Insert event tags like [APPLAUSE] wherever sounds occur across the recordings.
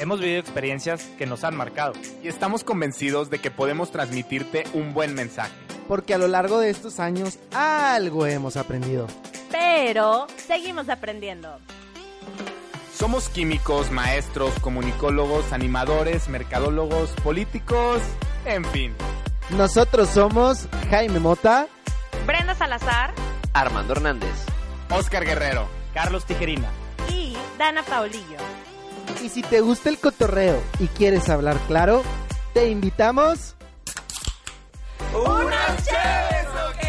Hemos vivido experiencias que nos han marcado. Y estamos convencidos de que podemos transmitirte un buen mensaje. Porque a lo largo de estos años algo hemos aprendido. Pero seguimos aprendiendo. Somos químicos, maestros, comunicólogos, animadores, mercadólogos, políticos, en fin. Nosotros somos Jaime Mota, Brenda Salazar, Armando Hernández, Oscar Guerrero, Carlos Tijerina y Dana Paulillo. Y si te gusta el cotorreo y quieres hablar claro, te invitamos... ¡Unas chéves o qué!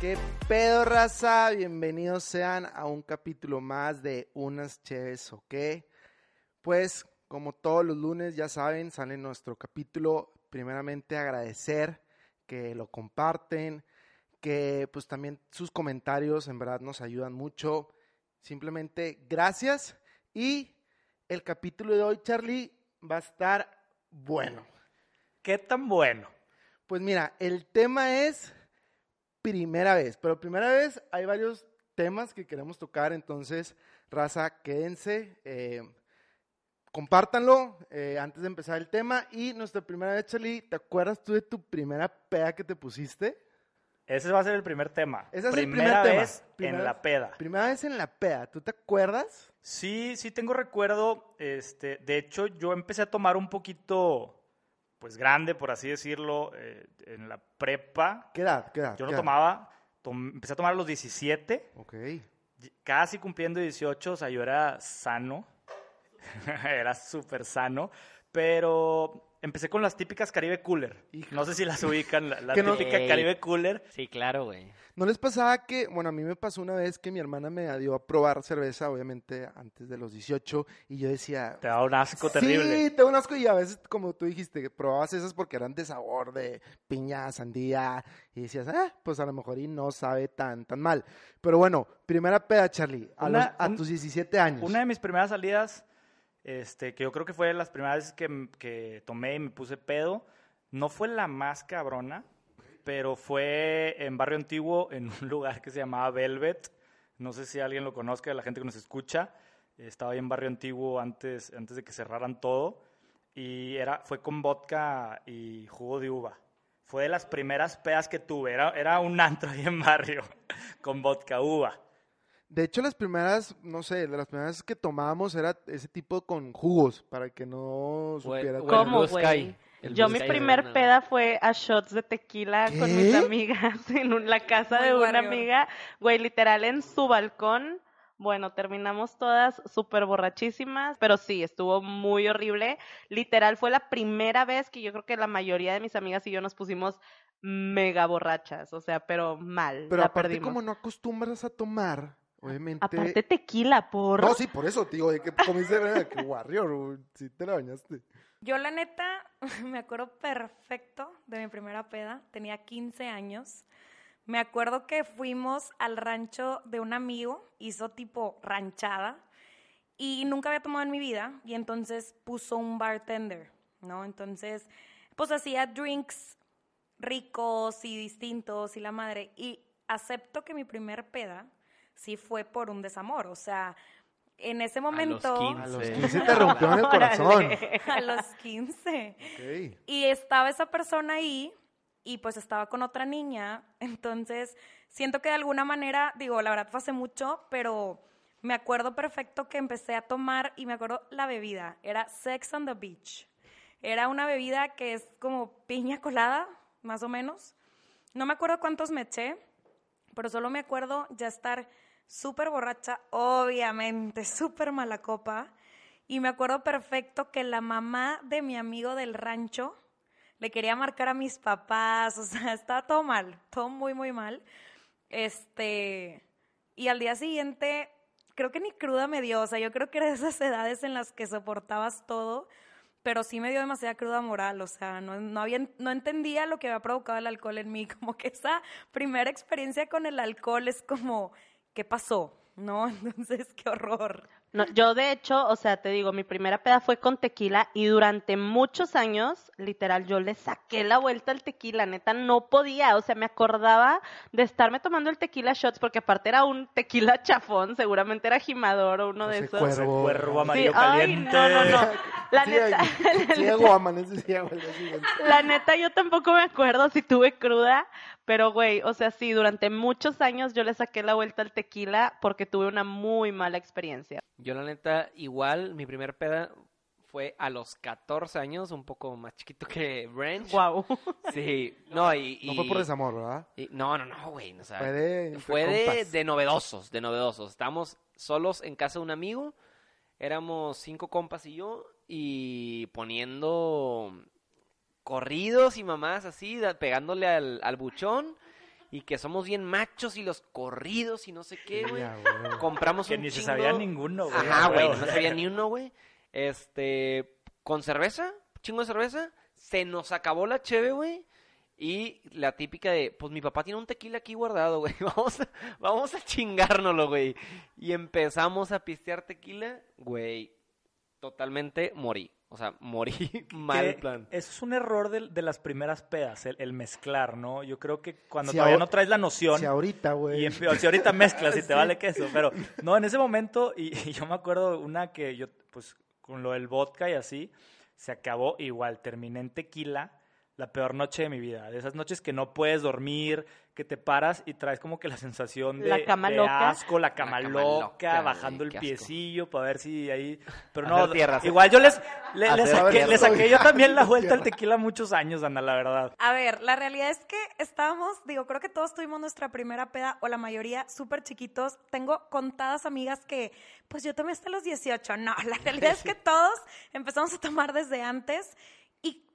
¿Qué pedo, raza? Bienvenidos sean a un capítulo más de Unas Cheves o qué. Pues, como todos los lunes, ya saben, sale nuestro capítulo. Primeramente, agradecer que lo comparten, que pues también sus comentarios en verdad nos ayudan mucho. Simplemente, gracias. Y el capítulo de hoy, Charlie, va a estar bueno. ¿Qué tan bueno? Pues mira, el tema es primera vez, pero primera vez hay varios temas que queremos tocar, entonces, raza, quédense, eh, compártanlo eh, antes de empezar el tema. Y nuestra primera vez, Charlie, ¿te acuerdas tú de tu primera peda que te pusiste? Ese va a ser el primer tema. Ese es el Primera primer tema. vez Primera en la peda. Primera vez en la peda, ¿tú te acuerdas? Sí, sí tengo recuerdo. Este, de hecho, yo empecé a tomar un poquito, pues grande, por así decirlo, eh, en la prepa. ¿Qué edad? ¿Qué edad? Yo ¿Qué no tomaba, tom- empecé a tomar a los 17, Ok. casi cumpliendo 18, o sea, yo era sano, [LAUGHS] era súper sano, pero empecé con las típicas Caribe Cooler. Hijo. No sé si las ubican, la, la no- típica Ey. Caribe Cooler. Sí, claro, güey. ¿No les pasaba que, bueno, a mí me pasó una vez que mi hermana me dio a probar cerveza, obviamente antes de los 18, y yo decía, Te da un asco terrible. Sí, te da un asco y a veces, como tú dijiste, probabas esas porque eran de sabor, de piña, sandía, y decías, ah, pues a lo mejor y no sabe tan, tan mal. Pero bueno, primera peda, Charlie, a, Una- los- a un- tus 17 años. Una de mis primeras salidas, este, que yo creo que fue las primeras veces que, que tomé y me puse pedo, no fue la más cabrona, pero fue en Barrio Antiguo, en [LAUGHS] un lugar que se llamaba Velvet. No sé si alguien lo conozca, de la gente que nos escucha. Estaba ahí en Barrio Antiguo antes, antes de que cerraran todo. Y era, fue con vodka y jugo de uva. Fue de las primeras pedas que tuve. Era, era un antro ahí en barrio [LAUGHS] con vodka uva. De hecho, las primeras, no sé, de las primeras que tomábamos era ese tipo con jugos, para que no supiera. ¿Cómo, güey? Yo mi primer peda fue a shots de tequila con mis amigas [LAUGHS] en un- la casa Muy de una amiga, güey, literal en su balcón. Bueno, terminamos todas súper borrachísimas, pero sí, estuvo muy horrible. Literal, fue la primera vez que yo creo que la mayoría de mis amigas y yo nos pusimos mega borrachas, o sea, pero mal, Pero la aparte, perdimos. como no acostumbras a tomar, obviamente. Aparte tequila, por... No, sí, por eso, tío, de que comiste, ¿verdad? que warrior, sí te la bañaste. Yo la neta [LAUGHS] me acuerdo perfecto de mi primera peda, tenía 15 años. Me acuerdo que fuimos al rancho de un amigo, hizo tipo ranchada y nunca había tomado en mi vida y entonces puso un bartender, ¿no? Entonces, pues hacía drinks ricos y distintos y la madre y acepto que mi primer peda sí fue por un desamor, o sea, en ese momento 15. A los Sí. 15 te rompió en el [LAUGHS] corazón. Órale. [LAUGHS] a los 15 Ok. y estaba esa persona ahí y pues estaba con otra niña, entonces siento que de alguna manera, digo, la verdad fue hace mucho, pero me acuerdo perfecto que empecé a tomar y me acuerdo la bebida, era Sex on the Beach. Era una bebida que es como piña colada, más o menos. No me acuerdo cuántos me eché, pero solo me acuerdo ya estar súper borracha, obviamente, súper mala copa. Y me acuerdo perfecto que la mamá de mi amigo del rancho le quería marcar a mis papás, o sea, [LAUGHS] estaba todo mal, todo muy, muy mal. Este, y al día siguiente, creo que ni cruda me dio, o sea, yo creo que era de esas edades en las que soportabas todo, pero sí me dio demasiada cruda moral, o sea, no, no, había, no entendía lo que había provocado el alcohol en mí, [LAUGHS] como que esa primera experiencia con el alcohol es como, ¿qué pasó? ¿No? [LAUGHS] Entonces, qué horror. No, yo de hecho, o sea, te digo, mi primera peda fue con tequila y durante muchos años, literal, yo le saqué la vuelta al tequila, neta, no podía, o sea, me acordaba de estarme tomando el tequila shots porque aparte era un tequila [LAUGHS] chafón, seguramente era gimador o uno de Ese esos. cuervo. Cuervo Sí, amarillo ay, caliente. no, no, no. La neta, [LAUGHS] la neta, yo tampoco me acuerdo si tuve cruda, pero güey, o sea, sí, durante muchos años yo le saqué la vuelta al tequila porque tuve una muy mala experiencia. Yo la neta, igual, mi primer peda fue a los 14 años, un poco más chiquito que Branch. Wow. [LAUGHS] Sí, no, y... No fue por desamor, ¿verdad? y- no, no, no, güey, o sea, Fue de, fue de, de novedosos, de novedosos. Estábamos solos en casa de un amigo, éramos cinco compas y yo, y poniendo corridos y mamás así, da- pegándole al, al buchón, y que somos bien machos y los corridos y no sé qué, güey. Compramos Que un ni se sabía ninguno, güey. Ajá, güey, no sabía ni uno, güey. Este, con cerveza, chingo de cerveza, se nos acabó la cheve, güey. Y la típica de, pues mi papá tiene un tequila aquí guardado, güey. [LAUGHS] Vamos a, vamos a chingárnoslo, güey. Y empezamos a pistear tequila, güey. Totalmente morí. O sea, morí [LAUGHS] mal Que plan. Eso es un error de, de las primeras pedas, el, el mezclar, ¿no? Yo creo que cuando Si todavía no traes la noción. Si ahorita, güey. Si ahorita mezclas y te [LAUGHS] vale queso, pero no, en ese momento, y, [LAUGHS] y yo me acuerdo una que yo, pues con lo del vodka y así, se acabó igual, terminé en tequila, la peor noche de mi vida, de esas noches que no puedes dormir, que te paras y traes como que la sensación de, La cama de loca. asco, la cama, cama loca, loca, bajando el piecillo para ver si ahí... Pero Hacer no, tierra, igual yo les, le, le hacer saqué, le saqué yo también la vuelta al tequila muchos años, Ana, la verdad. A ver, la realidad es que estábamos, digo, creo que todos tuvimos nuestra primera peda, o la mayoría súper chiquitos. Tengo contadas amigas que, pues yo tomé hasta los 18. No, la realidad es que [LAUGHS] todos empezamos a tomar desde antes.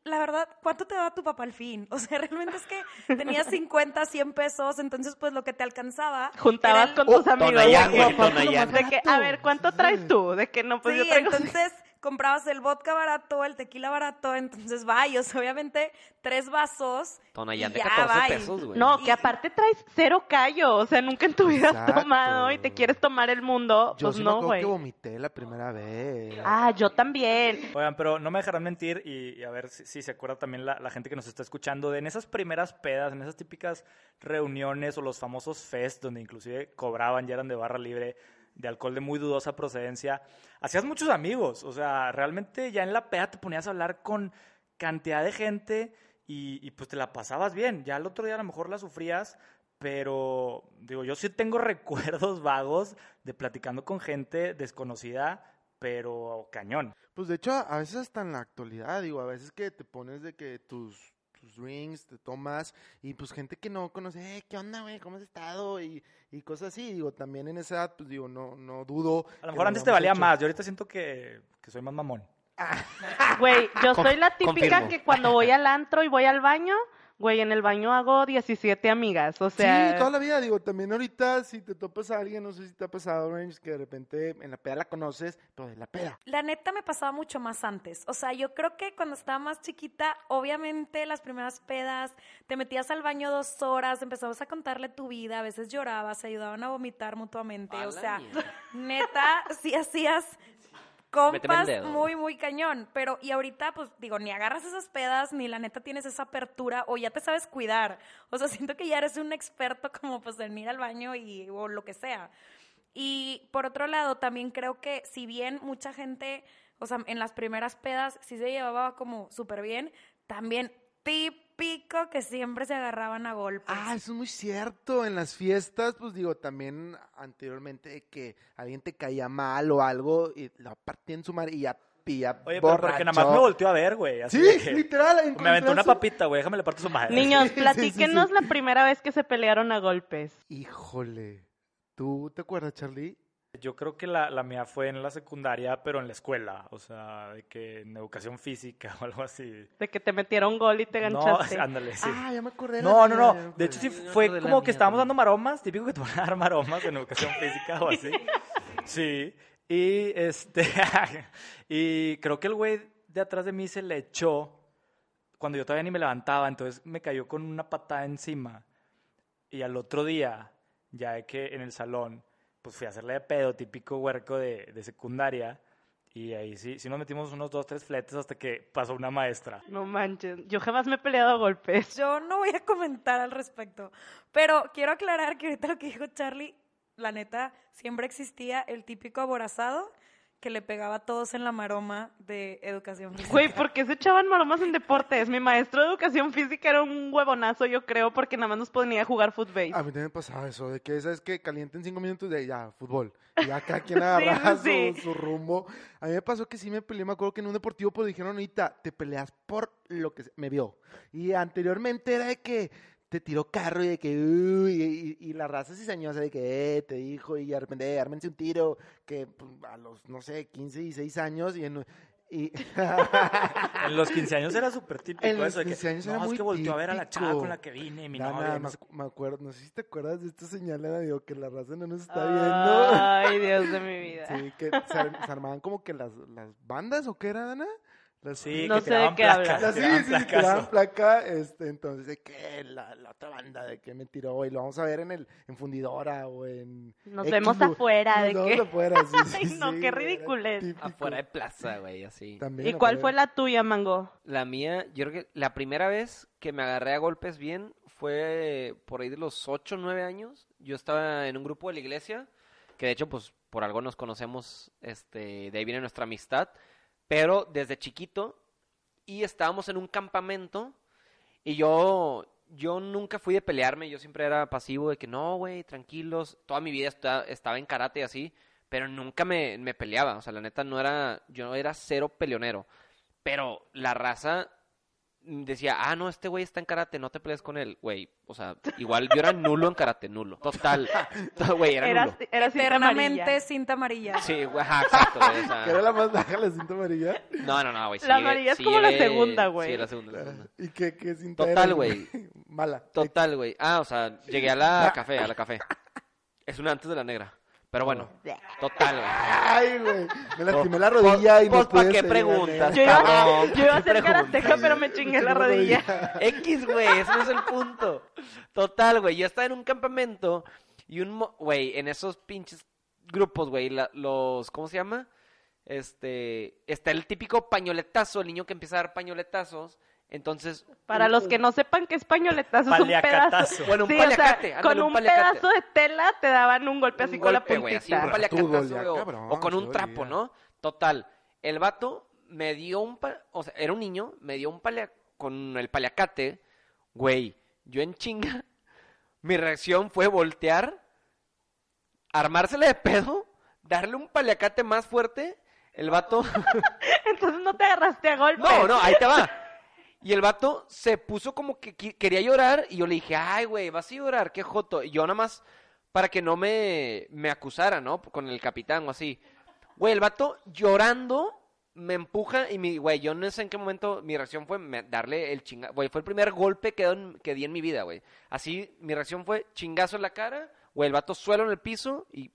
La verdad, ¿cuánto te daba tu papá al fin? [LAUGHS] O sea, realmente es que tenías 50, 100 pesos, entonces pues lo que te alcanzaba. Juntabas el- con tus amigos. Tonayán, de güey, Tonayán. De que, a ver, ¿cuánto traes tú? De que no, pues sí, yo traigo... entonces comprabas el vodka barato, el tequila barato, entonces vayos, obviamente tres vasos. Tonayán y de ya, 14 bye. pesos, güey. No, Y- que aparte traes cero callo, o sea, nunca en tu vida has tomado y te quieres tomar el mundo, Yo pues sí no, güey. que vomité la primera vez. Ah, yo también. Oigan, pero no me dejarán mentir y, y a ver si, si se acuerda también la, la gente que nos está escuchando de en esas primeras pedas, en esas típicas reuniones o los famosos fest donde inclusive cobraban, ya eran de barra libre, de alcohol de muy dudosa procedencia. Hacías muchos amigos, o sea, realmente ya en la peda te ponías a hablar con cantidad de gente y, y, pues te la pasabas bien. Ya el otro día a lo mejor la sufrías, pero digo, yo sí tengo [LAUGHS] recuerdos vagos de platicando con gente desconocida, pero cañón. Pues de hecho, a veces hasta en la actualidad, digo, a veces que te pones de que tus, tus drinks, te tomas, y pues gente que no conoce, eh, ¿qué onda, güey? ¿Cómo has estado? Y, y cosas así, digo, también en esa edad, pues digo, no, no dudo. A lo mejor antes te valía hecho. más, yo ahorita siento que, que soy más mamón. [LAUGHS] Güey, yo soy la típica confirmo. que cuando voy al antro y voy al baño, güey, en el baño hago 17 amigas, o sea... sí, toda la vida, digo, también ahorita si te topas a alguien, no sé si te ha pasado, Range, que de repente en la peda la conoces, pero de la peda. La neta me pasaba mucho más antes. O sea, yo creo que cuando estaba más chiquita, obviamente las primeras pedas, te metías al baño dos horas, empezabas a contarle tu vida, a veces llorabas, se ayudaban a vomitar mutuamente. A O sea, neta, sí hacías compas muy, muy cañón. Pero, y ahorita, pues digo, ni agarras esas pedas, ni la neta tienes esa apertura, o ya te sabes cuidar. O sea, [LAUGHS] siento que ya eres un experto como pues en ir al baño y, o lo que sea. Y por otro lado, también creo que si bien mucha gente, o sea, en las primeras pedas sí se llevaba como súper bien, también típico que siempre se agarraban a golpes. Ah, eso es muy cierto. En las fiestas, pues digo, también anteriormente que alguien te caía mal o algo y la partía en su madre y ya pilla Oye, pero porque nada más me borracho. volteó a ver, güey. Sí, que- literal. en Me aventó una papita, güey. Déjame le parto su madre. Niños, Sí, sí, sí, platíquenos sí. la primera vez que se pelearon a golpes. Híjole. ¿Tú te acuerdas, Charlie? Yo creo que la, la mía fue en la secundaria, pero en la escuela. O sea, de que en educación física [LAUGHS] o algo así. De que te metieron gol y te No, ganchaste. [LAUGHS] ándale, sí. Ah, ya me acordé. No, no, mía, no. De hecho, sí fue como que mía estábamos dando maromas, típico que te van a dar maromas en educación [LAUGHS] física o así. Sí. Y este. y creo que el güey de atrás de mí se le echó cuando yo todavía ni me levantaba, entonces me cayó con una patada encima. Y al otro día, ya de que en el salón, pues fui a hacerle de pedo, típico huerco de, de secundaria. Y ahí sí, sí nos metimos unos dos, tres fletes hasta que pasó una maestra. No manches, yo jamás me he peleado a golpes. Yo no voy a comentar al respecto, pero quiero aclarar que ahorita lo que dijo Charlie, la neta, siempre existía el típico aborazado que le pegaba a todos en la maroma de educación física. Güey, ¿por qué se echaban maromas en deportes? Mi maestro de educación física era un huevonazo, yo creo, porque nada más nos ponía a jugar fútbol. A mí también me pasaba eso, de que sabes que calienten cinco minutos de ya, fútbol. Y ya cada [LAUGHS] quien agarraba sí, sí. Su, su rumbo. A mí me pasó que sí me peleé, me acuerdo que en un deportivo pues dijeron ahorita, te peleas por lo que se- me vio. Y anteriormente era de que te tiró carro y de que, uy, y, y la raza cizañosa de que, eh, te dijo, y de repente, eh, ármense un tiro, que pues, a los, no sé, 15, 16 años, y en... Y... [LAUGHS] En los 15 años era súper típico En los eso de que, 15 años no, era es muy que volteó a ver a la chava típico. con la que vine, mi Nada, novia. nada, no me, sé me acuerdo, no sé si te acuerdas de esta señal digo, que la raza no nos está viendo. Ay, Dios de mi [LAUGHS] vida. Sí, que se, se armaban como que las, las bandas o qué era, Dana? Sí, No que sé de qué hablas. las- sí, sí, placas. tiraban placa, este, entonces de que la, la otra banda de que me tiró y lo vamos a ver en el en fundidora o en Nos X vemos afuera, Nos de vemos que- afuera, sí, [LAUGHS] sí, Ay, no, sí, qué ridiculez. Afuera de plaza, güey, así. También ¿Y cuál fue la tuya, Mango? La mía, yo creo que la primera vez que me agarré a golpes bien fue por ahí de los 8 o 9 años. Yo estaba en un grupo de la iglesia, que de hecho, pues, por algo nos conocemos, este, de ahí viene nuestra amistad, pero desde chiquito, y estábamos en un campamento, y yo, yo nunca fui de pelearme, yo siempre era pasivo de que no, güey, tranquilos, toda mi vida esta- estaba en karate y así, pero nunca me, me peleaba, o sea, la neta no era, yo era cero peleonero. Pero la raza decía, ah, no, este güey está en karate, no te pelees con él, güey. O sea, igual yo era nulo en karate, nulo. Total. [LAUGHS] To- Güey, era Eras, nulo. eras cinta amarilla. cinta amarilla. Sí, güey, ajá, exacto, güey. o sea, Que era la más baja la cinta amarilla. No, no, no, güey. sí La amarilla es sí como la segunda, güey. Sí, la segunda, la segunda. ¿Y qué, qué cinta Total, era? güey. [LAUGHS] Mala. Total, güey. Ah, o sea, llegué a la café, a la café. Es una antes de la negra. Pero bueno, total, güey. Ay, güey. Me lastimé la rodilla y no pues, ¿pa' pude qué seguir, preguntas? Yo iba, Cabrón, yo iba a ¿qué hacer preguntas? pero me chingué la rodilla. X, güey, ese no es el punto. Total, güey, yo estaba en un campamento y un, mo- güey, en esos pinches grupos, güey, la- los, ¿cómo se llama? Este, está el típico pañoletazo, el niño que empieza a dar pañoletazos, entonces... Para un- los que no sepan qué es pañoletazo, es un pedazo. Paliacatazo. Bueno, un Sí, o sea, paliacate, ándale, con un paliacate. pedazo de tela te daban un golpe así con la golpe, güey, así, puntita. un paliacatazo, o- cabrón, o con un trapo. ¿no? Total, el vato me dio un, o sea, era un niño, me dio un palia, con el paliacate, güey, yo en chinga, [LAUGHS] mi reacción fue voltear, armársela de pedo, darle un paliacate más fuerte, el vato... [LAUGHS] Entonces no te agarraste a golpes. No, no, ahí te va. Y el vato se puso como que quería llorar y yo le dije, ay, güey, vas a llorar, qué joto. Y yo nada más, para que no me, me acusara, ¿no? Con el capitán o así. Güey, el vato llorando me empuja y mi, güey, yo no sé en qué momento mi reacción fue me- darle el chingazo. Güey, fue el primer golpe que, do- que di en mi vida, güey. Así, mi reacción fue chingazo en la cara, güey, el vato suelo en el piso y,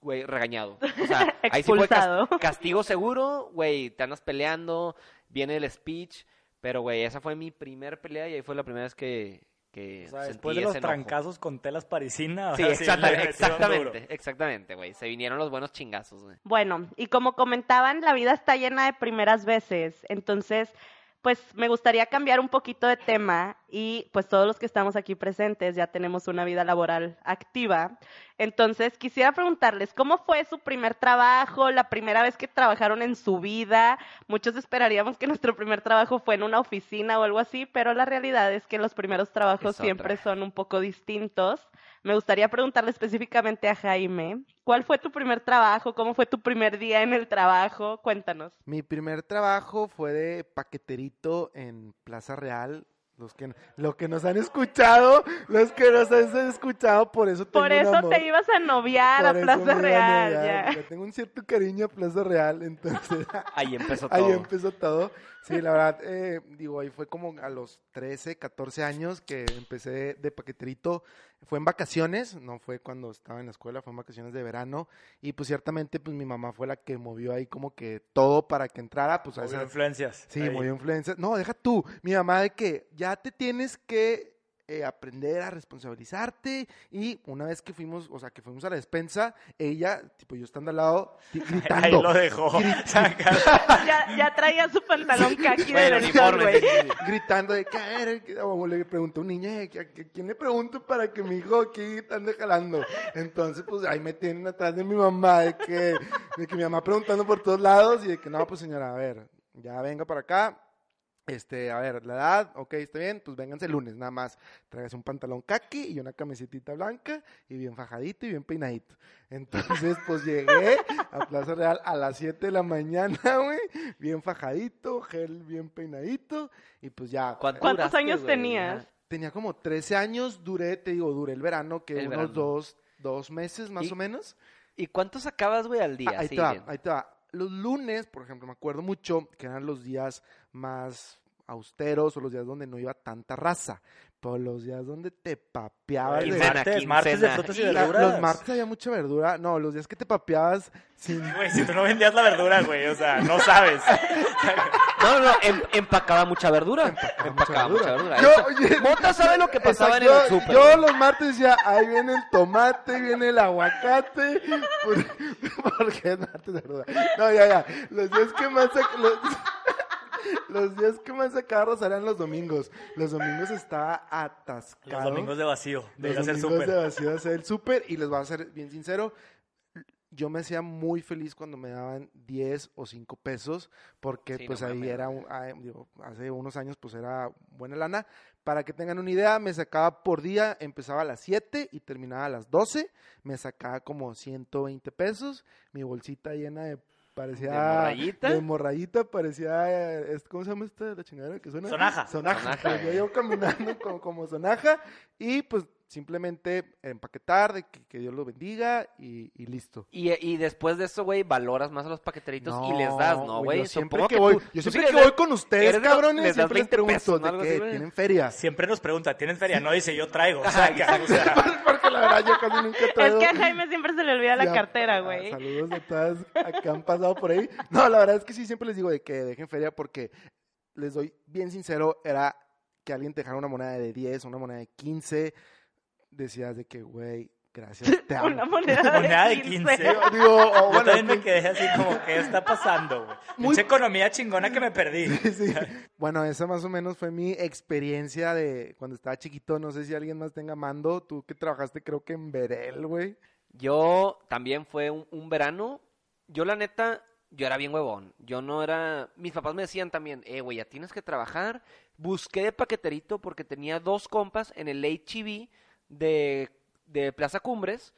güey, regañado. O sea, [LAUGHS] ahí sí fue castigo seguro, güey, te andas peleando, viene el speech, pero güey, esa fue mi primer pelea y ahí fue la primera vez que, que O sea, sentí después de los trancazos con telas parisinas. Sí, [LAUGHS] o sea, exacta- le metieron exactamente, exactamente, güey. Se vinieron los buenos chingazos, güey. Bueno, y como comentaban, la vida está llena de primeras veces. Entonces, pues me gustaría cambiar un poquito de tema y pues todos los que estamos aquí presentes ya tenemos una vida laboral activa. Entonces, quisiera preguntarles, ¿cómo fue su primer trabajo, la primera vez que trabajaron en su vida? Muchos esperaríamos que nuestro primer trabajo fue en una oficina o algo así, pero la realidad es que los primeros trabajos siempre son un poco distintos. Me gustaría preguntarle específicamente a Jaime, ¿cuál fue tu primer trabajo? ¿Cómo fue tu primer día en el trabajo? Cuéntanos. Mi primer trabajo fue de paqueterito en Plaza Real. Los que, lo que nos han escuchado, los que nos han escuchado, por eso tengo Por un eso amor. te ibas a noviar Por a eso Plaza iba a Real, noviar, ya. Tengo un cierto cariño a Plaza Real, entonces [LAUGHS] Ahí empezó todo. ahí empezó todo. Sí, la verdad, eh, digo, ahí fue como a los 13, 14 años que empecé de paqueterito. Fue en vacaciones, no fue cuando estaba en la escuela, fue en vacaciones de verano. Y pues ciertamente, pues mi mamá fue la que movió ahí como que todo para que entrara, pues a Obvio, esa- influencias. Sí, ahí. muy influencia. No, deja tú. Mi mamá de que ya te tienes que eh, aprender a responsabilizarte. Y una vez que fuimos, o sea, que fuimos a la despensa, ella, tipo yo estando al lado, [LAUGHS] gritando. Ahí lo dejó. [LAUGHS] Ya, ya traía su pantalón kaki Bueno, del uniforme, gritando de que, a ver, que- o le preguntó a un niño, eh, ¿a, a quién le pregunto para que mi hijo aquí ande jalando? Entonces, pues ahí me tienen atrás de mi mamá, de que, de que mi mamá preguntando por todos lados y de que no, pues señora, a ver, ya venga para acá. Este, a ver, la edad, ok, está bien, pues vénganse el lunes, nada más. Tráigase un pantalón kaki y una camisetita blanca y bien fajadito y bien peinadito. Entonces, pues llegué a Plaza Real a las 7 de la mañana, [LAUGHS] güey, bien fajadito, gel bien peinadito y pues ya. ¿Cuánto ¿Cuántos duraste, años güey? tenías? Tenía como 13 años, duré, te digo, duré el verano, que El unos verano. dos, dos meses más Y- o menos. ¿Y cuánto sacabas, güey, al día? Ah, ahí Sí, te va, bien. ahí te va. Los lunes, por ejemplo, me acuerdo mucho que eran los días más austeros o los días donde no iba tanta raza. Pero los días donde te papeabas de... Quincena, martes, martes de quincena. frutas y La- verduras. los martes había mucha verdura. No, los días que te papeabas sin... Güey, si tú no vendías la verdura, güey, o sea, no sabes. [LAUGHS] No, no, no, em- empacaba mucha verdura. Empacaba, mucha verdura. Yo, oye, Mota sabe lo que [LAUGHS] pasaba Exacto, en el súper. Yo los martes decía, ahí viene el tomate, viene el aguacate. [LAUGHS] por- Porque es martes de verdura. No, ya, ya. Los días que más los, los días que más sacaba eran los domingos. Los domingos estaba atascado. Los domingos de vacío, de Los domingos de vacío de hacer el súper. Y les voy a ser bien sincero. Yo me hacía muy feliz cuando me daban 10 o 5 pesos, porque Sí, pues no ahí era, un- ah, digo, hace unos años pues era buena lana. Para que tengan una idea, me sacaba por día, empezaba a las 7 y terminaba a las 12, me sacaba como 120 pesos, mi bolsita llena de, parecía... ¿De morrayita? De morrayita, parecía, eh, es- ¿cómo se llama esta, la chingadera que suena? Sonaja. Sonaja. Sonaja, Parecía güey. yo caminando [LAUGHS] como, como sonaja y pues simplemente empaquetar, de que, que Dios lo bendiga y, y listo. Y, y después de eso, güey, valoras más a los paqueteritos y les das, ¿no, güey? Yo siempre que voy, tú- yo siempre que voy con ustedes, cabrones, les das siempre les 20 pregunto pesos, ¿no? de qué tienen feria. Siempre nos pregunta, ¿tienen feria? No dice, yo traigo. O sea, [LAUGHS] la verdad yo casi nunca Es traigo. que a Jaime siempre se le olvida la Ya, cartera, güey. Saludos a todas a que han pasado por ahí. No, la verdad es que sí, siempre les digo de que dejen feria porque les doy bien sincero, era que alguien te dejara una moneda de 10, una moneda de 15, decías de que, güey, gracias, te [LAUGHS] amo. Una moneda de Moneda de 15. 15. Digo, digo, o yo bueno, también me quedé así como, ¿qué está pasando, güey? [LAUGHS] Mucha economía chingona que me perdí. [LAUGHS] Sí. Bueno, esa más o menos fue mi experiencia de cuando estaba chiquito. No sé si alguien más tenga mando. Tú que trabajaste creo que en Berel, güey. Yo también fue un, un verano. Yo, la neta, yo era bien huevón. Yo no era. Mis papás me decían también, eh, güey, ya tienes que trabajar. Busqué de paqueterito porque tenía dos compas en el HEB de, de Plaza Cumbres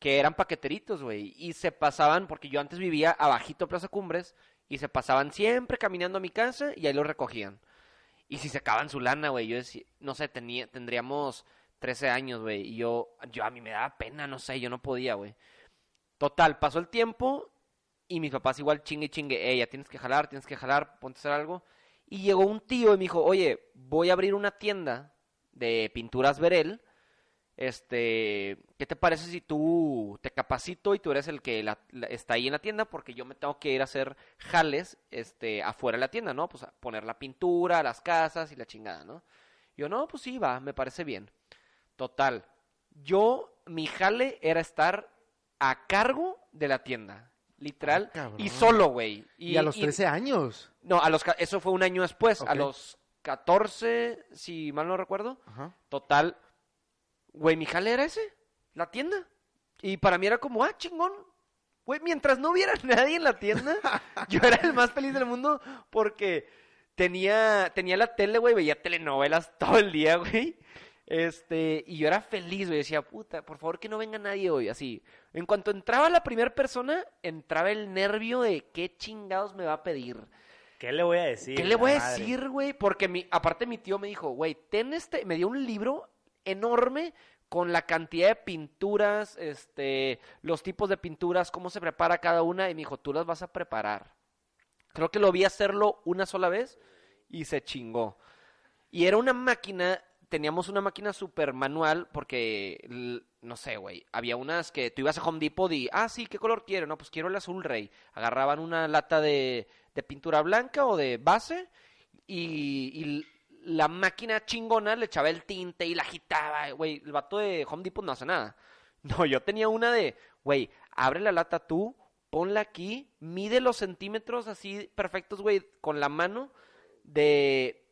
que eran paqueteritos, güey. Y se pasaban, porque yo antes vivía abajito de Plaza Cumbres, y se pasaban siempre caminando a mi casa y ahí los recogían. Y si sacaban su lana, güey, yo decía, no sé, tenía, tendríamos 13 años, güey, y yo, yo a mí me daba pena, no sé, yo no podía, güey. Total, pasó el tiempo y mis papás igual chingue chingue, ya tienes que jalar, tienes que jalar, ponte a hacer algo. Y llegó un tío y me dijo, oye, voy a abrir una tienda de pinturas Verel, este, ¿qué te parece si tú te capacito y tú eres el que la- la- está ahí en la tienda? Porque yo me tengo que ir a hacer jales, este, afuera de la tienda, ¿no? Pues a poner la pintura, las casas y la chingada, ¿no? Yo, no, pues sí, va, me parece bien. Total, yo, mi jale era estar a cargo de la tienda, literal, Ah, y solo, güey. Y, a los 13 años. No, a los, eso fue un año después, a los 14, si mal no recuerdo. Ajá. Total, güey, mi jale era ese, la tienda. Y para mí era como, ah, chingón. Güey, mientras no hubiera [LAUGHS] nadie en la tienda, yo era el más feliz del mundo porque tenía, tenía la tele, güey, veía telenovelas todo el día, güey. Este, y yo era feliz, güey. Decía, puta, por favor que no venga nadie hoy. Así. En cuanto entraba la primera persona, entraba el nervio de qué chingados me va a pedir. ¿Qué le voy a decir? ¿Qué le voy a madre? decir, güey? Porque mi, aparte mi tío me dijo, güey, ten este, me dio un libro enorme con la cantidad de pinturas, este, los tipos de pinturas, cómo se prepara cada una, y me dijo, tú las vas a preparar. Creo que lo vi hacerlo una sola vez y se chingó. Y era una máquina, teníamos una máquina super manual porque, no sé, güey, había unas que tú ibas a Home Depot y, ah, sí, ¿qué color quiero? No, pues quiero el azul rey. Agarraban una lata de, de pintura blanca o de base y, y la máquina chingona le echaba el tinte y la agitaba, güey, el vato de Home Depot no hace nada. No, yo tenía una de, güey, abre la lata tú, ponla aquí, mide los centímetros así perfectos, güey, con la mano de,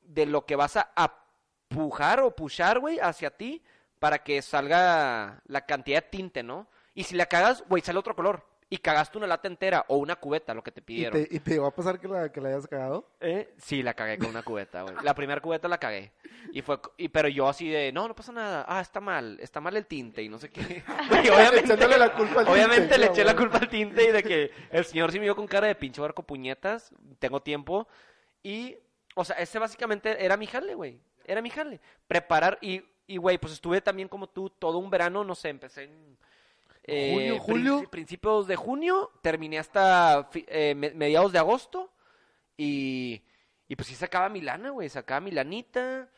de lo que vas a apujar o pushar, güey, hacia ti para que salga la cantidad de tinte, ¿no? Y si la cagas, güey, sale otro color. Y cagaste una lata entera o una cubeta, lo que te ¿Y pidieron. te, ¿Y te va a pasar que la, que la hayas cagado? ¿Eh? Sí, la cagué con una cubeta, güey. La primera cubeta la cagué. Y fue, y, pero yo así de, no, no pasa nada. Ah, está mal, está mal el tinte y no sé qué. [LAUGHS] [LAUGHS] Obviamente, Echándole la culpa al obviamente tinte, le eché la culpa al tinte y de que el señor sí me vio con cara de pinche barco puñetas. Tengo tiempo. Y, o sea, ese básicamente era mi jale, güey. Era mi jale. Preparar y, y, güey, pues estuve también como tú todo un verano, no sé, empecé en... eh, ¿Junio, julio? Principios de junio, terminé hasta eh, me- mediados de agosto. Y, y pues sí sacaba mi lana, güey, sacaba mi lanita.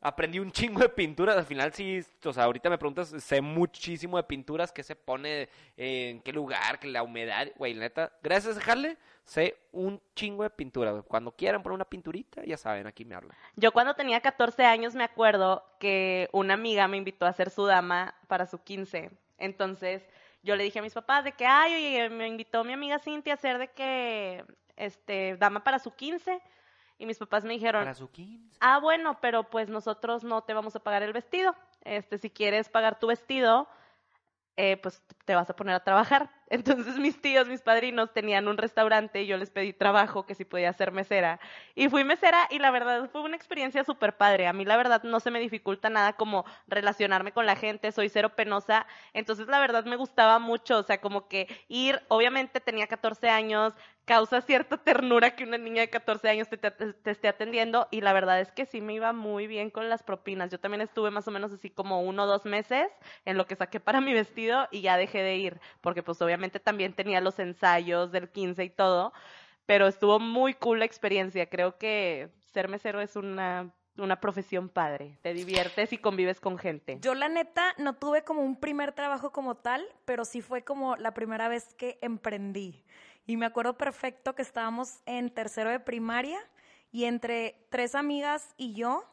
Aprendí un chingo de pinturas. Al final sí, o sea, ahorita me preguntas, sé muchísimo de pinturas, qué se pone, eh, en qué lugar, que la humedad, güey, la neta. Gracias a jale, sé un chingo de pintura, güey. Cuando quieran poner una pinturita, ya saben, aquí me hablan. Yo cuando tenía 14 años me acuerdo que una amiga me invitó a ser su dama para su 15. Entonces yo le dije a mis papás de que, ay, oye, me invitó mi amiga Cintia a ser de que, este, dama para su 15. Y mis papás me dijeron, Para su 15. ah, bueno, pero pues nosotros no te vamos a pagar el vestido. Este, si quieres pagar tu vestido, eh, pues te vas a poner a trabajar. Entonces mis tíos, mis padrinos tenían un restaurante y yo les pedí trabajo, que si podía ser mesera. Y fui mesera y la verdad fue una experiencia súper padre. A mí la verdad no se me dificulta nada como relacionarme con la gente, soy cero penosa. Entonces la verdad me gustaba mucho, o sea, como que ir, obviamente tenía 14 años, causa cierta ternura que una niña de 14 años te, te- te esté atendiendo y la verdad es que sí me iba muy bien con las propinas. Yo también estuve más o menos así como uno o dos meses en lo que saqué para mi vestido y ya dejé de ir, porque pues obviamente también tenía los ensayos del 15 y todo, pero estuvo muy cool la experiencia. Creo que ser mesero es una, una profesión padre. Te diviertes y convives con gente. Yo la neta no tuve como un primer trabajo como tal, pero sí fue como la primera vez que emprendí. Y me acuerdo perfecto que estábamos en tercero de primaria y entre tres amigas y yo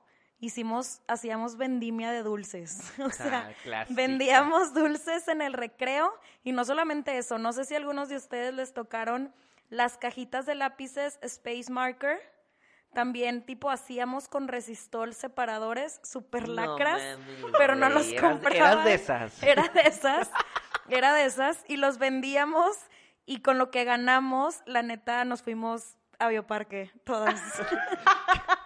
hicimos, hacíamos vendimia de dulces. [LAUGHS] O sea, Ah, vendíamos dulces en el recreo y no solamente eso, no sé si a algunos de ustedes les tocaron las cajitas de lápices Space Marker. También tipo hacíamos con resistol separadores, super lacras, pero no los compraban. Eras de esas. [LAUGHS] Era de esas, era de esas y los vendíamos y con lo que ganamos, la neta, nos fuimos a Bioparque, todas. [LAUGHS]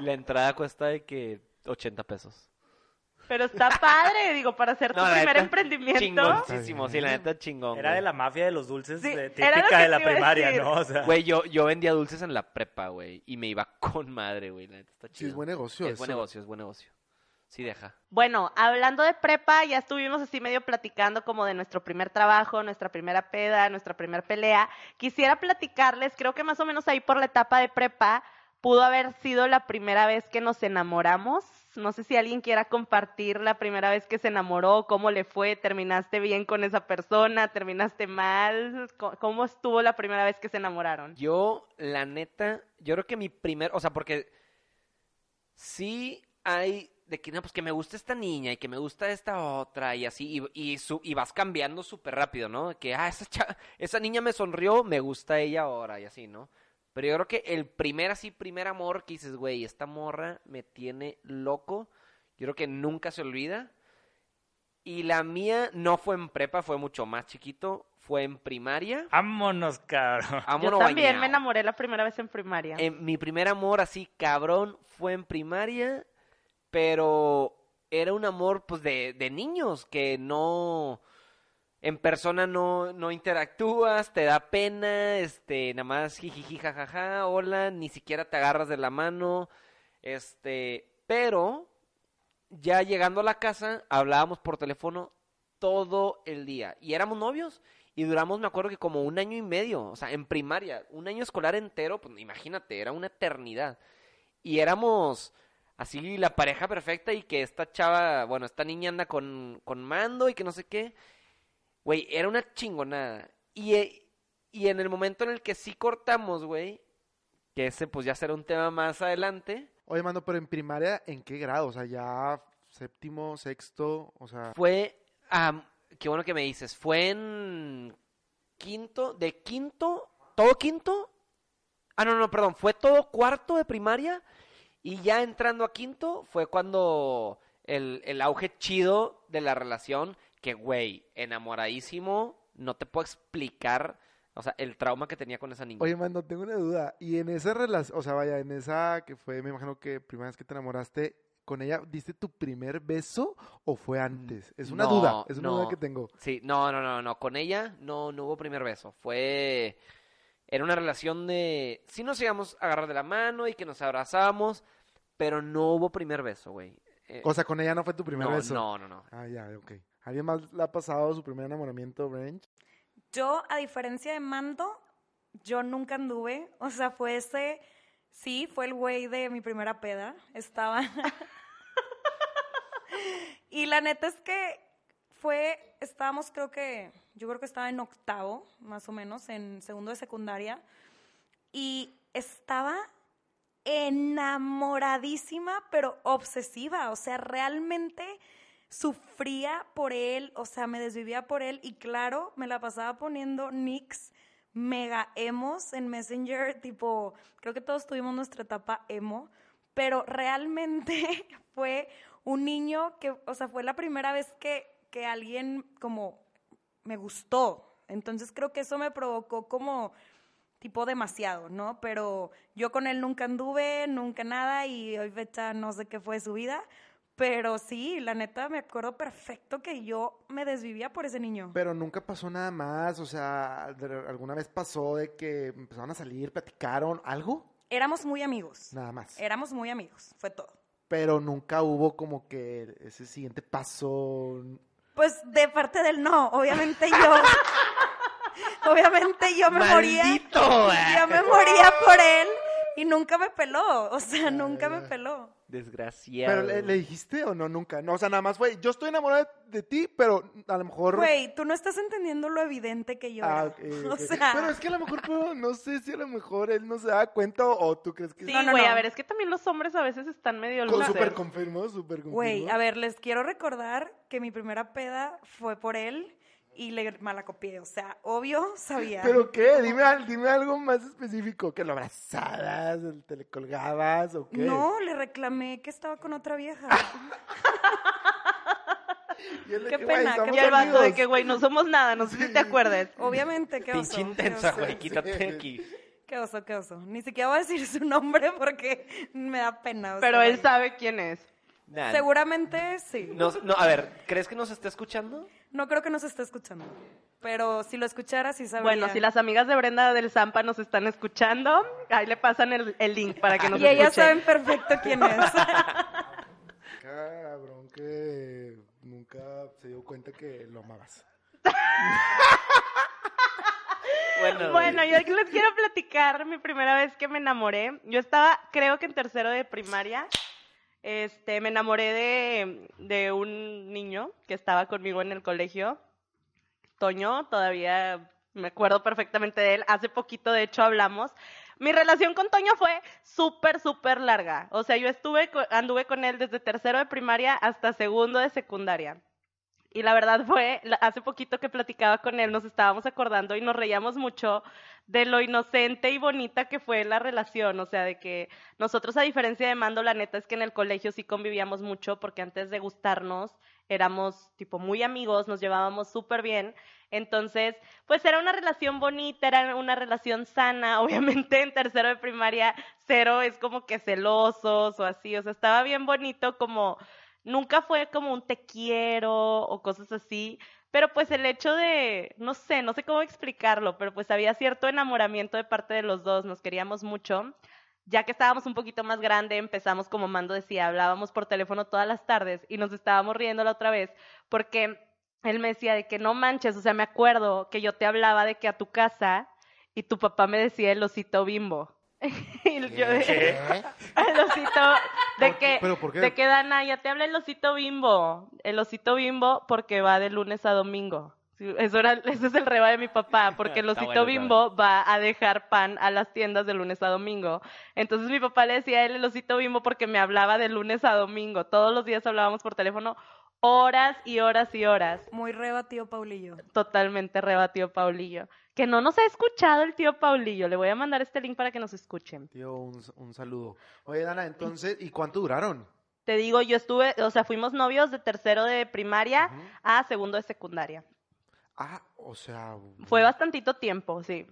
La entrada cuesta de que 80 pesos. Pero está padre, digo, para hacer tu No, la primer neta, emprendimiento. Chingoncísimo, sí, la neta chingón. Era güey. de la mafia de los dulces Sí, de- era lo típica de la primaria, decir. ¿no? O sea, Güey, yo, yo vendía dulces en la prepa, güey, y me iba con madre, güey, la neta está Sí, chido. es buen negocio. Es buen negocio, es buen negocio. Sí deja. Bueno, hablando de prepa, ya estuvimos así medio platicando como de nuestro primer trabajo, nuestra primera peda, nuestra primera pelea. Quisiera platicarles, creo que más o menos ahí por la etapa de prepa pudo haber sido la primera vez que nos enamoramos. No sé si alguien quiera compartir la primera vez que se enamoró, cómo le fue, terminaste bien con esa persona, terminaste mal, cómo estuvo la primera vez que se enamoraron. Yo, la neta, yo creo que mi primer, o sea, porque sí hay de que no, pues que me gusta esta niña y que me gusta esta otra y así, y, y, su- y vas cambiando súper rápido, ¿no? Que, ah, esa, cha- esa niña me sonrió, me gusta ella ahora y así, ¿no? Pero yo creo que el primer, así, primer amor que dices, güey, esta morra me tiene loco, yo creo que nunca se olvida. Y la mía no fue en prepa, fue mucho más chiquito, fue en primaria. vámonos, cabrón. Yo también me enamoré la primera vez en primaria. Eh, mi primer amor así cabrón fue en primaria pero era un amor pues de, de niños que no en persona no, no interactúas, te da pena, este, nada más jijiji jajaja, hola, ni siquiera te agarras de la mano, este, pero ya llegando a la casa hablábamos por teléfono todo el día y éramos novios y duramos, me acuerdo que como un año y medio, o sea, en primaria, un año escolar entero, pues imagínate, era una eternidad. Y éramos así la pareja perfecta y que esta chava, bueno, esta niña anda con, con mando y que no sé qué. Güey, era una chingonada. Y, eh, y en el momento en el que sí cortamos, güey, que ese pues ya será un tema más adelante, Oye, mando, pero en primaria, ¿en qué grado? O sea, ya séptimo, sexto, o sea... fue, ah, qué bueno que me dices, fue en quinto, de quinto, todo quinto, ah, no, no, perdón, fue todo cuarto de primaria y ya entrando a quinto fue cuando el, el auge chido de la relación, que güey, enamoradísimo, no te puedo explicar, o sea, el trauma que tenía con esa niña. Oye, mando, tengo una duda. Y en esa relación, o sea, vaya, en esa que fue, me imagino que primera vez que te enamoraste, ¿con ella diste tu primer beso o fue antes? Es una No, duda, es una no. duda que tengo. Sí, no, no, no, no, con ella no, no hubo primer beso, fue, era una relación de, sí nos íbamos a agarrar de la mano y que nos abrazábamos, pero no hubo primer beso, güey. Eh, O sea, con ella no fue tu primer no, beso. no, no, no. Ah, ya, ok. ¿Alguien más le ha pasado su primer enamoramiento, Branch? Yo, a diferencia de Mando, yo nunca anduve. O sea, fue ese. Sí, fue el güey de mi primera peda. Estaba. [LAUGHS] y la neta es que fue. Estábamos, creo que. Yo creo que estaba en octavo, más o menos, en segundo de secundaria. Y estaba enamoradísima, pero obsesiva. O sea, realmente sufría por él, o sea, me desvivía por él y claro, me la pasaba poniendo nicks mega emos en Messenger, [LAUGHS] tipo, creo que todos tuvimos nuestra etapa emo, pero realmente [LAUGHS] fue un niño que, o sea, fue la primera vez que, que alguien como me gustó. Entonces creo que eso me provocó como tipo demasiado, ¿no? Pero yo con él nunca anduve, nunca nada y hoy fecha no sé qué fue su vida, pero sí, la neta me acuerdo perfecto que yo me desvivía por ese niño. Pero nunca pasó nada más, o sea, ¿alguna vez pasó de que empezaron a salir, platicaron, algo? Éramos muy amigos. Nada más. Éramos muy amigos, fue todo. Pero nunca hubo como que ese siguiente paso. Pues de parte del no, obviamente yo. [LAUGHS] obviamente yo me moría. Yo me moría por él y nunca me peló. O sea, nunca me peló. Desgraciado. ¿Pero le, le dijiste o no? Nunca. No, o sea, nada más fue, yo estoy enamorado de ti, pero a lo mejor... Güey, tú no estás entendiendo lo evidente que yo Ah, [LAUGHS] O sea, Pero es que a lo mejor, pero no sé si a lo mejor él no se da cuenta o, tú crees que Sí, No, no, güey, no. a ver, es que también los hombres a veces están medio Con súper confirmo, súper confirmo. Güey, a ver, les quiero recordar que mi primera peda fue por él y le malacopié. O sea, obvio, [LAUGHS] sabía. ¿Pero qué? Dime, dime algo más específico. ¿Que lo abrazabas, te le colgabas o qué? No, le reclamé que estaba con otra vieja. Y él de qué que, pena, qué somos Y el vato de que, güey, no somos nada, no sé si te acuerdes. Obviamente, qué oso. Pinche intensa, güey. Quítate aquí. Qué oso, qué oso. Ni siquiera voy a decir [LAUGHS] su nombre porque me da pena. o Pero sea, él sabe quién es. Nah, Seguramente sí. no, no, a ver, ¿crees que nos está escuchando? No creo que nos esté escuchando. Pero si lo escuchara, sí sabría. Bueno, si las amigas de Brenda del Zampa nos están escuchando, ahí le pasan el, el link para que [LAUGHS] nos Y ellas escuchen. saben perfecto quién es. [LAUGHS] Cabrón, que nunca se dio cuenta que lo amabas. [LAUGHS] Bueno, Bueno, yo aquí les quiero platicar mi primera vez que me enamoré. Yo estaba, creo que en tercero de primaria. Este, me enamoré de, de un niño que estaba conmigo en el colegio. Toño, todavía me acuerdo perfectamente de él. Hace poquito, de hecho, hablamos. Mi relación con Toño fue súper, súper larga. O sea, yo estuve, anduve con él desde tercero de primaria hasta segundo de secundaria. Y la verdad fue, hace poquito que platicaba con él, nos estábamos acordando y nos reíamos mucho de lo inocente y bonita que fue la relación, o sea, de que nosotros a diferencia de Mando, la neta es que en el colegio sí convivíamos mucho porque antes de gustarnos éramos tipo muy amigos, nos llevábamos súper bien, entonces pues era una relación bonita, era una relación sana, [LAUGHS] obviamente en tercero de primaria cero es como que celosos o así, o sea, estaba bien bonito como nunca fue como un te quiero o cosas así, pero pues el hecho de, no sé, no sé cómo explicarlo, pero pues había cierto enamoramiento de parte de los dos, nos queríamos mucho. Ya que estábamos un poquito más grande, empezamos como Mando decía, hablábamos por teléfono todas las tardes y nos estábamos riendo la otra vez porque él me decía de que no manches, o sea, me acuerdo que yo te hablaba de que a tu casa y tu papá me decía el osito bimbo. [LAUGHS] y yo de, [LAUGHS] el osito de que ¿Pero por qué? de que Dana ya te habla el osito bimbo el osito bimbo porque va de lunes a domingo eso era [LAUGHS] ese es el reba de mi papá porque el osito bueno, bimbo va a dejar pan a las tiendas de lunes a domingo. Entonces mi papá le decía a él el osito bimbo porque me hablaba de lunes a domingo. Todos los días hablábamos por teléfono horas y horas y horas. Muy reba, tío Paulillo. totalmente reba tío Paulillo que no nos ha escuchado el tío Paulillo le voy a mandar este link para que nos escuchen Tío, un, un saludo. Oye, Dana, entonces, ¿y cuánto duraron? Te digo, yo estuve, o sea, fuimos novios de tercero de primaria a segundo de secundaria. Ah, o sea... Fue bastantito tiempo, sí.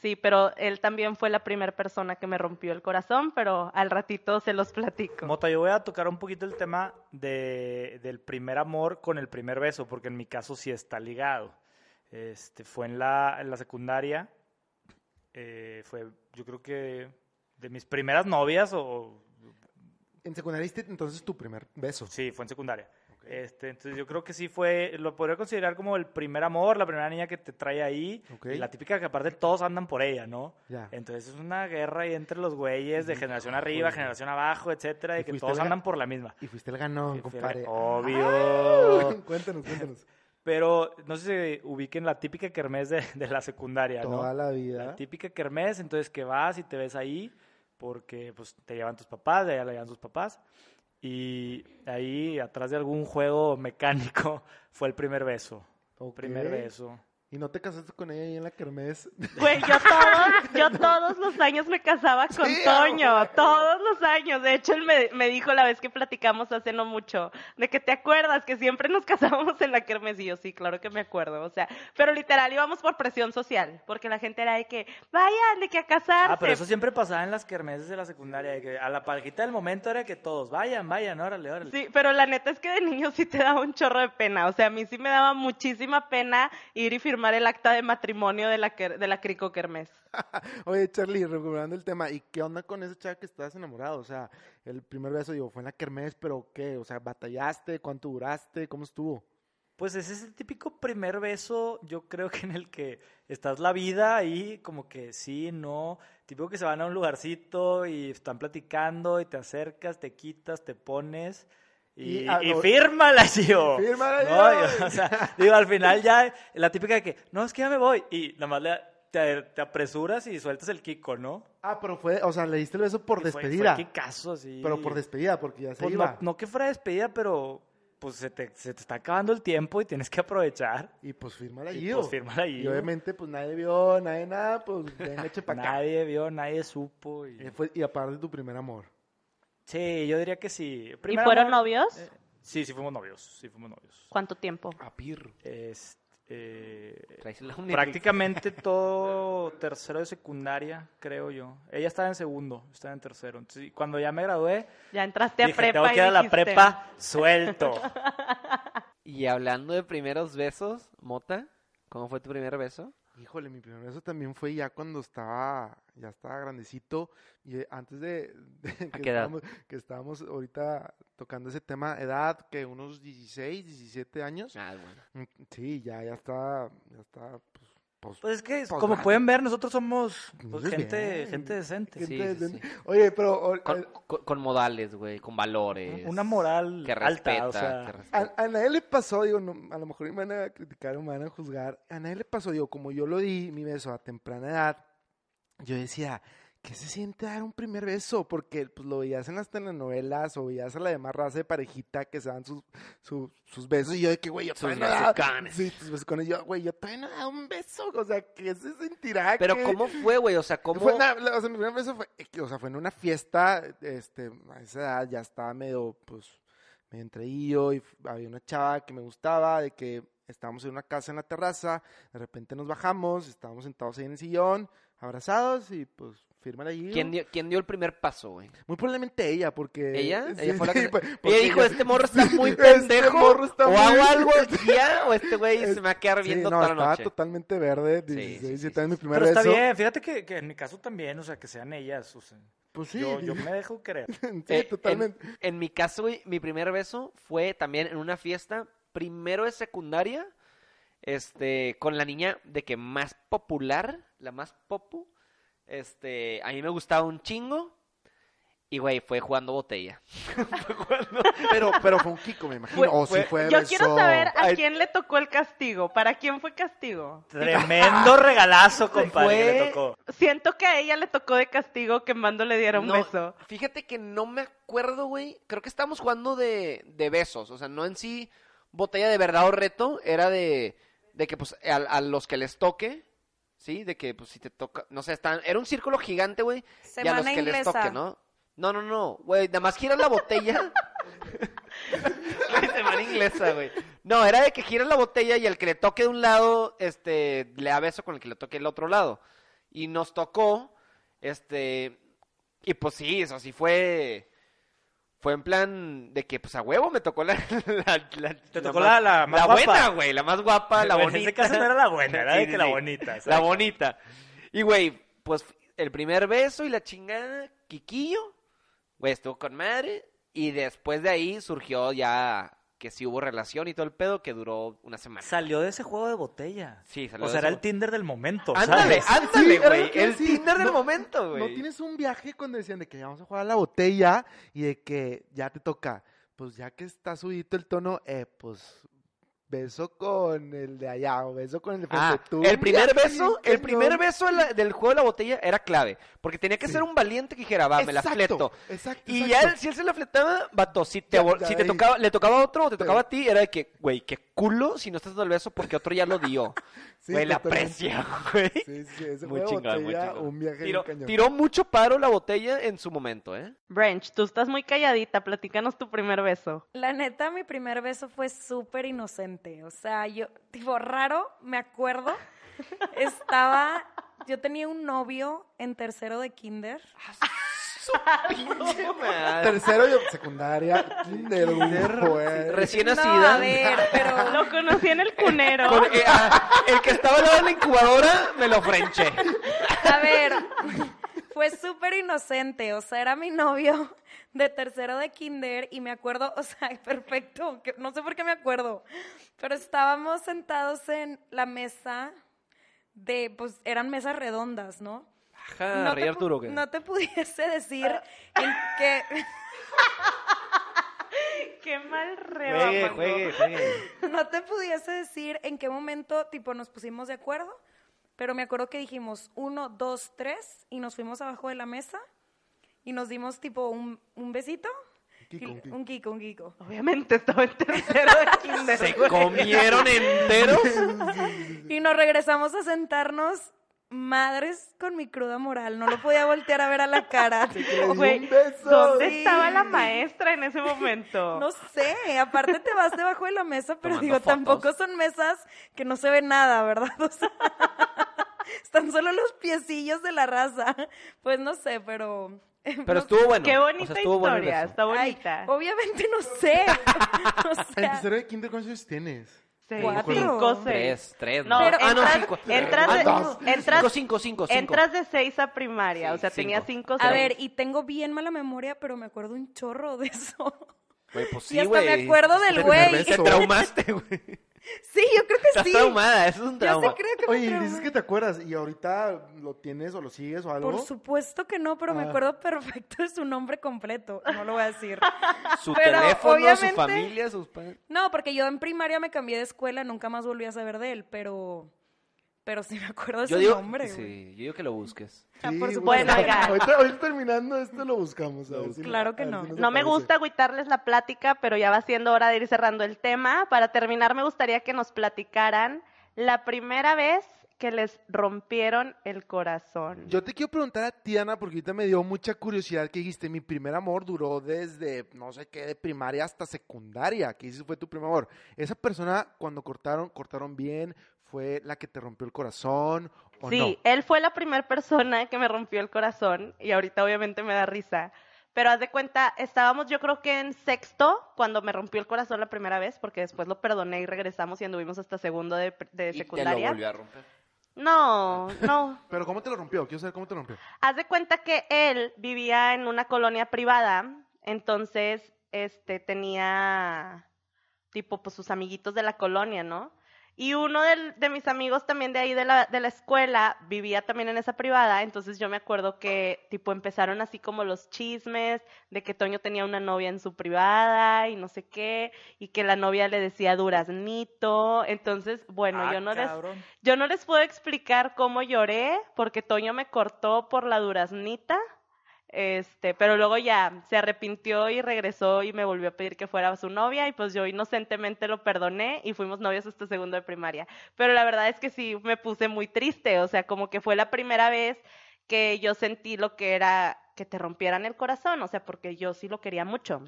Sí, pero él también fue la primera persona que me rompió el corazón, pero al ratito se los platico. Mota, yo voy a tocar un poquito el tema de, del primer amor con el primer beso, porque en mi caso sí está ligado. Este, fue en la, en la secundaria, eh, fue yo creo que de mis primeras novias, o En secundaria entonces tu primer beso. sí, fue en secundaria. Este, entonces yo creo que sí fue, lo podría considerar como el primer amor, la primera niña que te trae ahí, Ok. y la típica que aparte todos andan por ella, ¿no? Ya. Entonces es una guerra ahí entre los güeyes de generación arriba, Joder. generación abajo, etcétera, ¿Y y que todos andan por la misma. Y fuiste el ganón, compadre. Obvio. [LAUGHS] cuéntanos, cuéntanos. Pero no sé si ubiquen la típica kermés de, de la secundaria, ¿no? Toda la vida. La típica kermés, entonces que vas y te ves ahí porque pues te llevan tus papás, de allá le llevan tus papás. Y ahí atrás de algún juego mecánico [LAUGHS] fue el primer beso. Primer beso. ¿Y no te casaste con ella ahí en la kermés? [LAUGHS] Güey, yo todos, yo todos los años me casaba con Sí, Toño, todos los años. De hecho, él me, me dijo la vez que platicamos hace no mucho, de que te acuerdas que siempre nos [LAUGHS] casábamos en la kermés. Y yo, sí, claro que me acuerdo. O sea, pero literal íbamos por presión social, porque la gente era de que, vayan, de que a casarse. Ah, pero eso siempre pasaba en las kermeses de la secundaria, de que a la parejita del momento era que todos, vayan, vayan, órale, órale. Sí, pero la neta es que de niño sí te daba un chorro de pena. O sea, a mí sí me daba muchísima pena ir y firmar el acta de matrimonio de la, de la Crico Kermés. [LAUGHS] Oye, Charlie, recuperando el tema, ¿y qué onda con esa chava que estabas enamorado? O sea, el primer beso, digo, fue en la kermés, pero ¿qué? O sea, ¿batallaste? ¿Cuánto duraste? ¿Cómo estuvo? Pues ese es el típico primer beso, yo creo que en el que estás la vida ahí, como que sí, no, típico que se van a un lugarcito y están platicando y te acercas, te quitas, te pones y, Y a y fírmala. [LAUGHS] Fírmala, No, yo. y- o sea, digo, al final ya, la típica de que, no, es que ya me voy, y nada más le- te, te apresuras y sueltas el kiko, ¿no? Ah, pero fue, o sea, le diste el beso por fue- despedida. Fue, caso, sí. pero por despedida, porque ya se Pues iba. no, no que fuera despedida, pero pues se te, se te está acabando el tiempo y tienes que aprovechar. Y pues fírmala Gio. pues, fírmala Y obviamente, pues nadie vio, nadie nada, pues venga, eche para acá. Nadie vio, nadie supo. Y... Y, fue- y aparte tu primer amor. Sí, yo diría que sí. ¿Y fueron amor- novios? eh, sí, sí fuimos novios, sí fuimos novios. ¿Cuánto tiempo? A Pirro. Este, eh, Traes la Omnitrix. prácticamente todo tercero de secundaria, creo yo. Ella estaba en segundo, estaba en tercero. Entonces, cuando ya me gradué, Ya entraste a dije, prepa tengo y que ir a la prepa suelto. [LAUGHS] Y hablando de primeros besos, Mota, ¿cómo fue tu primer beso? Híjole, mi primer beso también fue ya cuando estaba, ya estaba grandecito y eh, antes de, [LAUGHS] de que, estábamos, que estábamos ahorita tocando ese tema, edad que unos 16, 17 años. Ah, bueno. Mm, Sí, ya, ya está, ya está, pues, pues, Pues es que, Pues como vale. pueden ver, nosotros somos pues, gente, bien. gente decente. gente sí, decente. sí. Oye, pero o- Con, eh, con- con modales, güey, con valores. Una moral que alta, respeta, o sea, que respeta. a, a nadie le pasó, digo, no, a lo mejor me van a criticar o me van a juzgar. A nadie le pasó, digo, como yo lo di mi beso a temprana edad, yo decía, ¿qué se siente dar un primer beso? Porque pues lo veías en las telenovelas o veías a la demás raza de parejita que se dan sus, su- sus besos y yo de que, güey, yo Sus todavía no besucones. Sí, sus besucones. Yo, güey, yo todavía no dado un beso. O sea, ¿qué se sentirá? Pero que- ¿cómo fue, güey? O sea, ¿cómo...? Fue una- o sea, mi primer beso fue, o sea, fue en una fiesta, este, a esa edad ya estaba medio, pues, medio entreído y había una chava que me gustaba, de que estábamos en una casa en la terraza, de repente nos bajamos, estábamos sentados ahí en el sillón, abrazados y pues, allí. ¿Quién dio, quién dio el primer paso, güey? Muy probablemente ella, porque... ¿Ella? sí, [LAUGHS] ¿Ella fue la sí, que...? pues, Ella dijo, este morro está muy Este pendejo, morro está o muy- hago [LAUGHS] algo ya, o este güey se me va a quedar Sí, viendo no, toda la estaba noche. totalmente verde, Sí, 16, sí, sí, 17 años, mi primer Pero está beso. bien, fíjate que, que en mi caso también, o sea, que sean ellas. o sea, Pues sí, yo, yo me dejo creer. [LAUGHS] sí, Eh, totalmente. En, en mi caso, güey, mi primer beso fue también en una fiesta, primero de secundaria, este, con la niña de que más popular, la más popu, este, a mí me gustaba un chingo, y güey, fue jugando botella. [LAUGHS] Fue jugando- Pero, pero fue un Kiko, me imagino. Fue- o sí fue- fue Yo beso- quiero saber a Ay. quién le tocó el castigo. ¿Para quién fue castigo? Tremendo regalazo, compadre, que le Fue- tocó. Siento que a ella le tocó de castigo que Mando le diera un No, beso. Fíjate que no me acuerdo, güey. Creo que estábamos jugando de, de besos. O sea, no en sí botella de verdad o reto. Era de, de que, pues, a, a los que les toque, ¿sí? De que, pues, si te toca, no sé, están, era un círculo gigante, güey. Y a los que les inglesa. toque, ¿no? No, no, no, güey, nada más giras la botella. Semana inglesa, güey. No, era de que giras la botella y el que le toque de un lado, este, le da beso con el que le toque del otro lado. Y nos tocó, este, y pues sí, eso sí fue, fue en plan de que, pues a huevo me tocó la, [LAUGHS] la, la- Te tocó la- la más guapa. buena, güey, la más guapa, la Bueno, bonita. En este caso no era la buena, [LAUGHS] era Sí, de sí, que la bonita. La bonita. Y, güey, pues el primer beso y la chingada, Quiquillo, güey, estuvo con madre. Y después de ahí surgió ya que sí hubo relación y todo el pedo que duró una semana. Salió de ese juego de botella. Sí, salió O de sea, era el Tinder del momento, Ándale, ¿sabes? ándale, güey. El. Tinder del momento, güey. ¿No tienes un viaje cuando decían de que ya vamos a jugar a la botella y de que ya te toca? Pues ya que está subito el tono, eh, pues beso con el de allá o beso con el de frente. Ah, Tú, el primer beso, el primer beso de la- del juego de la botella era clave, porque tenía que Sí. ser un valiente que dijera, va, me la Exacto, fleto. Exacto, Y ya exacto. él- si él se la fletaba, vato, si te, Ya, vol- ya si te tocaba, le tocaba a otro o te tocaba a ti, era de que, güey, qué culo si no estás dando el beso porque otro ya lo dio. [LAUGHS] Sí, Güey, la aprecia, güey. Sí, sí, ese Muy chingón, muy chingón. un viaje Tiró, cañón. tiró mucho paro la botella en su momento, ¿eh? Branch, tú estás muy calladita. Platícanos tu primer beso. La neta, mi primer beso fue súper inocente. O sea, yo, tipo, raro, me acuerdo. Estaba, yo tenía un novio en tercero de kinder. Tercero de secundaria, kinder, güey. Recién No, nacida. a ver, pero... Lo conocí en el cunero. Con- eh, ah, el que estaba al lado de la incubadora me lo frenché. A ver, fue súper inocente, o sea, era mi novio de tercero de kinder y me acuerdo, o sea, perfecto, que no sé por qué me acuerdo, pero estábamos sentados en la mesa de, pues eran mesas redondas, ¿no? Ajá, no, Rey te, Arturo. ¿qué? no te pudiese decir en qué, [LAUGHS] Qué mal Juegue, reba, juegue, juegue. no te pudiese decir en qué momento, tipo, nos pusimos de acuerdo, pero me acuerdo que dijimos uno, dos, tres, y nos fuimos abajo de la mesa y nos dimos, tipo, un, un besito. Kiko, un Kiko. un Kiko, un Kiko. Obviamente estaba en tercero de [LAUGHS] kinder. Se güey. comieron enteros. Y nos regresamos a sentarnos madres con mi cruda moral. No lo podía voltear a ver a la cara. [LAUGHS] Güey. ¿Dónde Sí. estaba la maestra en ese momento? No sé, aparte te vas debajo de la mesa, pero Tomando digo, fotos. tampoco son mesas que no se ve nada, ¿verdad? [LAUGHS] O sea, están solo los piecillos de la raza. Pues no sé, pero... [LAUGHS] Pero no estuvo bueno. Qué O bonita sea, estuvo bueno el historia, beso. está Ay, bonita. obviamente no sé. [LAUGHS] O En sea, tercero de kinder, ¿cuántos años tienes? Seis, cuatro. cinco, seis. Tres, tres. No, Pero- ah, no, entras, cinco. entras Ah, de, no, entras, Cinco, cinco, entras de seis a primaria, Sí, o sea, tenía cinco. cinco, a seis. ver, y tengo bien mala memoria, pero me acuerdo un chorro de eso. Güey, pues sí, y hasta me acuerdo del güey. Te traumaste, güey. Sí, yo creo que Estás sí. traumada, eso es un Yo trauma. sí creo que me Oye, traumé. dices que te acuerdas, y ahorita lo tienes o lo sigues o algo. Por supuesto que no, pero me Ah. acuerdo perfecto de su nombre completo. No lo voy a decir. [LAUGHS] Su Pero, teléfono, su obviamente- familia, sus padres. No, porque yo en primaria me cambié de escuela, nunca más volví a saber de él, pero pero sí me acuerdo de Yo su digo, nombre, güey. sí, yo digo que lo busques. Ah, Sí, por supuesto. Bueno, oigan. [LAUGHS] ahorita, ahorita terminando esto lo buscamos. a ver si- Claro que a ver no. si No me gusta agüitarles la plática, pero ya va siendo hora de ir cerrando el tema. Para terminar, me gustaría que nos platicaran la primera vez que les rompieron el corazón. Yo te quiero preguntar a ti, Ana, porque ahorita me dio mucha curiosidad que dijiste, mi primer amor duró desde, no sé qué, de primaria hasta secundaria, que ese fue tu primer amor. Esa persona, cuando cortaron, cortaron bien, fue la que te rompió el corazón o Sí, no. él fue la primera persona que me rompió el corazón y ahorita obviamente me da risa. Pero haz de cuenta, estábamos yo creo que en sexto cuando me rompió el corazón la primera vez, porque después lo perdoné y regresamos y anduvimos hasta segundo de, de Y te lo secundaria. volvió a romper. No, no. [LAUGHS] Pero ¿cómo te lo rompió? Quiero saber cómo te lo rompió. Haz de cuenta que él vivía en una colonia privada, entonces este tenía tipo pues sus amiguitos de la colonia, ¿no? Y uno del- de mis amigos también de ahí de la, de la escuela vivía también en esa privada, entonces yo me acuerdo que tipo empezaron así como los chismes de que Toño tenía una novia en su privada y no sé qué, y que la novia le decía duraznito, entonces bueno, Ah, yo no les, yo no les puedo explicar cómo lloré porque Toño me cortó por la duraznita. Este, pero luego ya se arrepintió y regresó y me volvió a pedir que fuera su novia y pues yo inocentemente lo perdoné y fuimos novios hasta segundo de primaria. Pero la verdad es que sí me puse muy triste, o sea, como que fue la primera vez que yo sentí lo que era que te rompieran el corazón, o sea, porque yo sí lo quería mucho.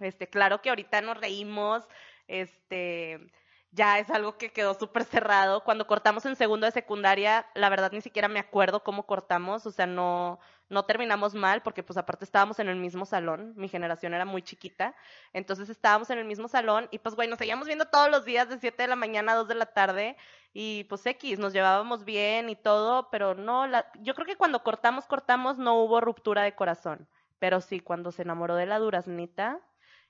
Este, claro que ahorita nos reímos, este, ya es algo que quedó súper cerrado. Cuando cortamos en segundo de secundaria, la verdad ni siquiera me acuerdo cómo cortamos, o sea, no, no terminamos mal, porque pues aparte estábamos en el mismo salón, mi generación era muy chiquita, entonces estábamos en el mismo salón y pues güey, nos seguíamos viendo todos los días de 7 de la mañana a 2 de la tarde y pues X, nos llevábamos bien y todo, pero no, la, yo creo que cuando cortamos, cortamos, no hubo ruptura de corazón, pero sí, cuando se enamoró de la duraznita,